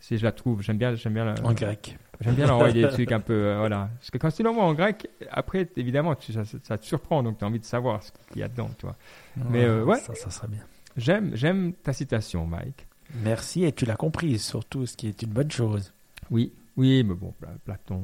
si je la trouve. J'aime bien, j'aime bien, la- En grec. j'aime bien leur envoyer des trucs un peu voilà. Parce que quand tu l'envoies en grec, après évidemment tu- ça, ça te surprend, donc tu as envie de savoir ce qu'il y a dedans, tu vois. Mais, euh, ouais. Ça, ça serait bien. J'aime, j'aime ta citation, Mike. Merci, et tu l'as comprise, surtout, ce qui est une bonne chose. Oui, oui, mais bon, Pla- Platon.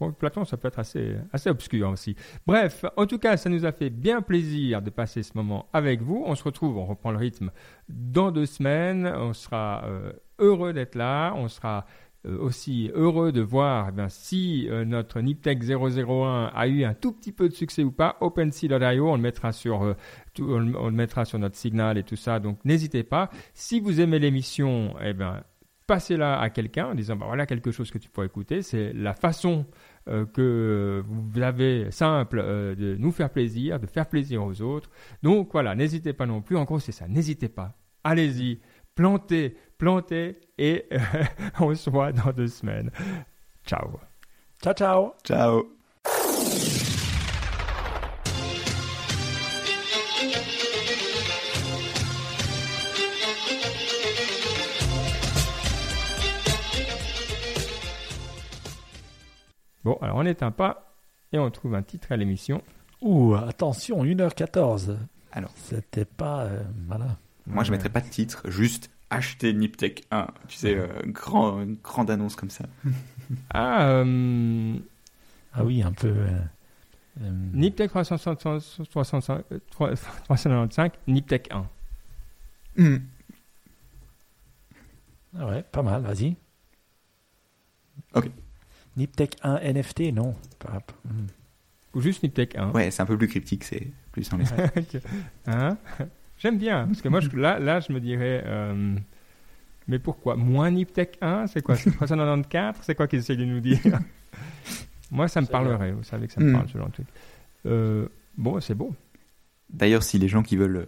Bon, Platon, ça peut être assez, assez obscur aussi. Bref, en tout cas, ça nous a fait bien plaisir de passer ce moment avec vous. On se retrouve, on reprend le rythme dans deux semaines. On sera euh, heureux d'être là. On sera euh, aussi heureux de voir eh si euh, notre Niptech 001 a eu un tout petit peu de succès ou pas. OpenSea.io, on le mettra sur tout- on, le- on le mettra sur notre signal et tout ça. Donc n'hésitez pas. Si vous aimez l'émission, eh ben passez-la à quelqu'un en disant bah, voilà quelque chose que tu pourrais écouter. C'est la façon euh, que vous avez simple euh, de nous faire plaisir, de faire plaisir aux autres. Donc voilà, n'hésitez pas non plus. En gros, c'est ça. N'hésitez pas. Allez-y, plantez, plantez et euh, on se voit dans deux semaines. Ciao. Ciao, ciao Ciao. Bon, alors on n'éteint pas et on trouve un titre à l'émission. Ouh, attention, 1h14. Alors. C'était pas... euh, voilà. Moi, je mettrais pas de titre, juste acheter Niptech 1. Tu sais, euh, grand, une grande annonce comme ça. Ah, euh, Ah oui, un peu... euh, euh, Niptech 365, 365, euh, 395, Niptech 1. Hmm. Ah ouais, pas mal, vas-y. Ok. Niptech 1 NFT, non. Hmm. Ou juste Niptech 1. Ouais, c'est un peu plus cryptique, c'est plus en l'esprit. Hein? J'aime bien, parce que moi, je- là, là, je me dirais, euh, mais pourquoi? Moins Niptech 1 C'est quoi? C'est 394 C'est quoi qu'ils essaient de nous dire? Moi, ça me parlerait, vous savez que ça me Mm. parle, ce genre de truc. Euh, bon, c'est beau. D'ailleurs, si les gens qui veulent,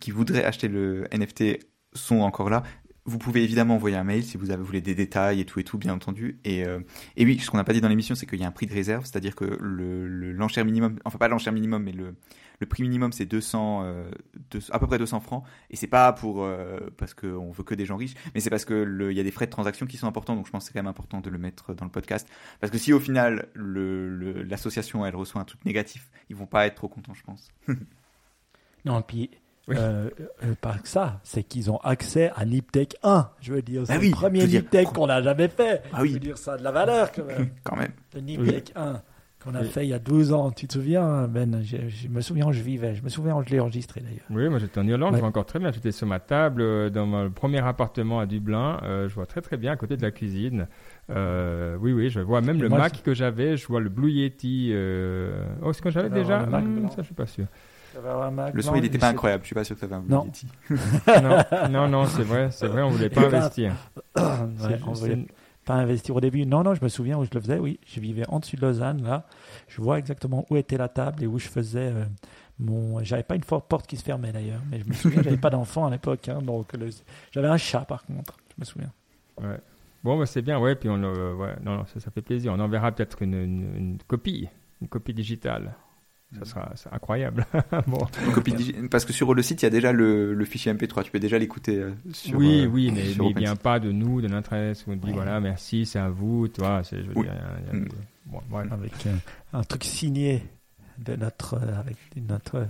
qui voudraient acheter le NFT sont encore là, vous pouvez évidemment envoyer un mail si vous avez, voulez des détails et tout et tout, bien entendu. Et, euh, et oui, ce qu'on n'a pas dit dans l'émission, c'est qu'il y a un prix de réserve, c'est-à-dire que le, le- l'enchère minimum, enfin pas l'enchère minimum, mais le, le prix minimum c'est 200, euh, à peu près 200 francs. Et c'est pas pour euh, parce qu'on veut que des gens riches, mais c'est parce que le- il y a des frais de transaction qui sont importants. Donc je pense que c'est quand même important de le mettre dans le podcast, parce que si au final l'association elle reçoit un truc négatif, ils vont pas être trop contents, je pense. Non, puis... Oui. euh, euh, pas que ça, c'est qu'ils ont accès à Niptech 1. Je veux dire, c'est oui, le premier Niptech qu'on a jamais fait. Ah oui. Je veux dire, ça a de la valeur quand même. Quand même. Le Niptech 1. qu'on a Oui. fait il y a 12 ans. Tu te souviens, Ben? Je, je me souviens où je vivais. Je me souviens où je l'ai enregistré d'ailleurs. Oui, moi j'étais en Irlande, Ouais. je vois encore très bien. J'étais sur ma table euh, dans mon premier appartement à Dublin. euh, je vois très très bien à côté de la cuisine. Euh, oui, oui, je vois même Et le moi, Mac que j'avais. Je vois le Blue Yeti. euh, Oh, c'est ce que j'avais déjà? avoir le Mac blanc. Ça, je suis pas sûr. Le son, il n'était pas incroyable. Je suis pas sûr que ça va Non. non, non, non, c'est vrai, c'est vrai, on voulait pas Et investir. Ouais, on c'est- voulait pas investir au début. Non, non, je me souviens où je le faisais. Oui, je vivais en dessus de Lausanne. Là, je vois exactement où était la table et où je faisais euh, mon. J'avais pas une forte porte qui se fermait d'ailleurs, mais je me souviens, j'avais pas d'enfant à l'époque, hein, donc le- j'avais un chat par contre. Je me souviens. Ouais. Bon, bah, c'est bien, ouais, puis on, euh, ouais, non, non, ça, ça fait plaisir. On enverra peut-être une, une, une copie, une copie digitale. Ça sera c'est incroyable. bon. Une copie digi- Parce que sur le site, il y a déjà le, le fichier MP3. Tu peux déjà l'écouter euh, sur. oui, euh, oui, mais, sur mais il vient pas de nous, de notre adresse, où on dit Ouais. voilà, merci, c'est à vous, toi. C'est, je veux Oui. dire, il y a- il y a- Mm. bon, voilà. Avec euh, un truc signé de notre. euh, avec notre. euh,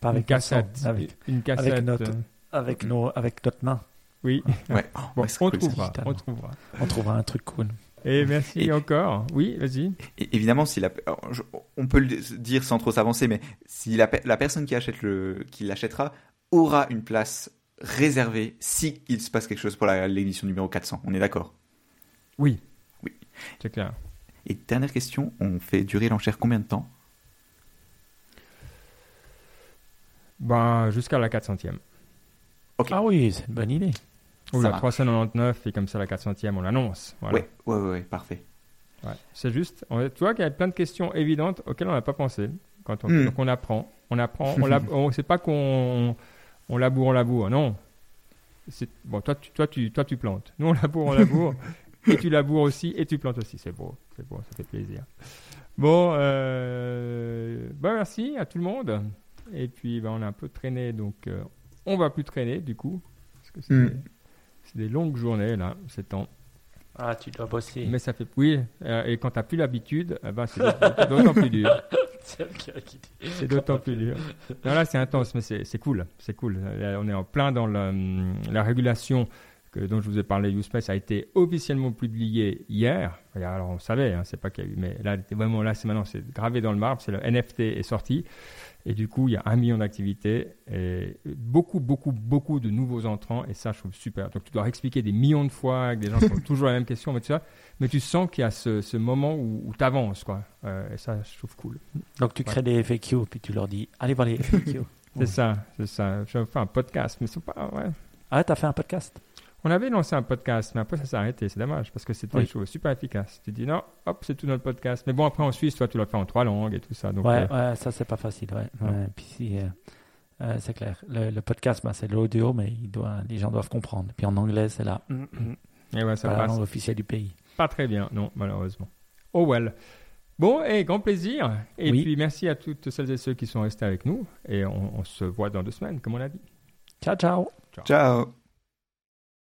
pas Une avec notre sang, cassette. avec, une cassette. notre- euh, avec, nos, avec notre main. oui, Ouais. Oh, bon, on trouvera, on trouvera. On trouvera un truc cool. Et merci Et- encore. Oui, vas-y. Évidemment, si la, alors, je- on peut le dire sans trop s'avancer, mais si la, pe- la personne qui achète le, qui l'achètera aura une place réservée si il se passe quelque chose pour l'édition numéro 400. On est d'accord? Oui. Oui. C'est clair. Et dernière question, on fait durer l'enchère combien de temps? Ben, jusqu'à la 400e. Ok. Ah oui, c'est une bonne idée. Ou la marche. 399, et comme ça, la 400e, on l'annonce. Voilà. Ouais, ouais, parfait. Ouais, c'est juste. On, tu vois qu'il y a plein de questions évidentes auxquelles on n'a pas pensé. Quand on, Hmm. Donc on apprend. On apprend. On lab- on sait pas qu'on on laboure, on laboure. Non. Bon, toi tu, toi, tu, toi, tu plantes. Nous, on laboure, on laboure. et tu laboures aussi et tu plantes aussi. C'est beau. C'est beau. Ça fait plaisir. Bon, euh, bah, merci à tout le monde. Et puis, bah, on a un peu traîné. Donc, euh, on va plus traîner du coup. Parce que c'est, des, longues journées, là, ces temps. Ah, tu dois bosser. Mais ça fait oui, euh, et quand t'as plus l'habitude, eh ben, c'est d'autant plus dur. C'est d'autant plus dur. Non, là, c'est intense, mais c'est cool. C'est cool. Là, on est en plein dans la, hum, la régulation que, dont je vous ai parlé. USpace a été officiellement publié hier. Et alors, on savait, hein, c'est pas qu'il y a eu, mais là, vraiment, là, c'est maintenant, c'est gravé dans le marbre. C'est le NFT est sorti. Et du coup, il y a un million d'activités et beaucoup, beaucoup, beaucoup de nouveaux entrants. Et ça, je trouve super. Donc, tu dois expliquer des millions de fois avec des gens qui posent toujours la même question, mais tu vois, mais tu sens qu'il y a ce, ce moment où, tu avances, quoi. Euh, et ça, je trouve cool. Donc tu crées des FAQ, puis tu leur dis allez voir les FAQ. C'est ça, c'est ça. Je fais un podcast, mais c'est pas. Ouais. ah, t'as fait un podcast? On avait lancé un podcast, mais après ça s'est arrêté. C'est dommage parce que c'était Oui. je trouve, super efficace. Tu dis non, hop, c'est tout notre podcast. Mais bon, après en Suisse, toi, tu l'as fait en trois langues et tout ça. Donc, Ouais, euh, ouais, ça c'est pas facile. Ouais. Puis si, euh, euh, c'est clair. Le, le podcast, bah, c'est de l'audio, mais il doit, les gens doivent comprendre. Puis en anglais, c'est la, et ouais, ça pas la passe langue officielle du pays. pas très bien, non, malheureusement. Oh well. Bon, et grand plaisir. Et Oui. puis merci à toutes celles et ceux qui sont restés avec nous. Et on, on se voit dans deux semaines, comme on a dit. Ciao, ciao Ciao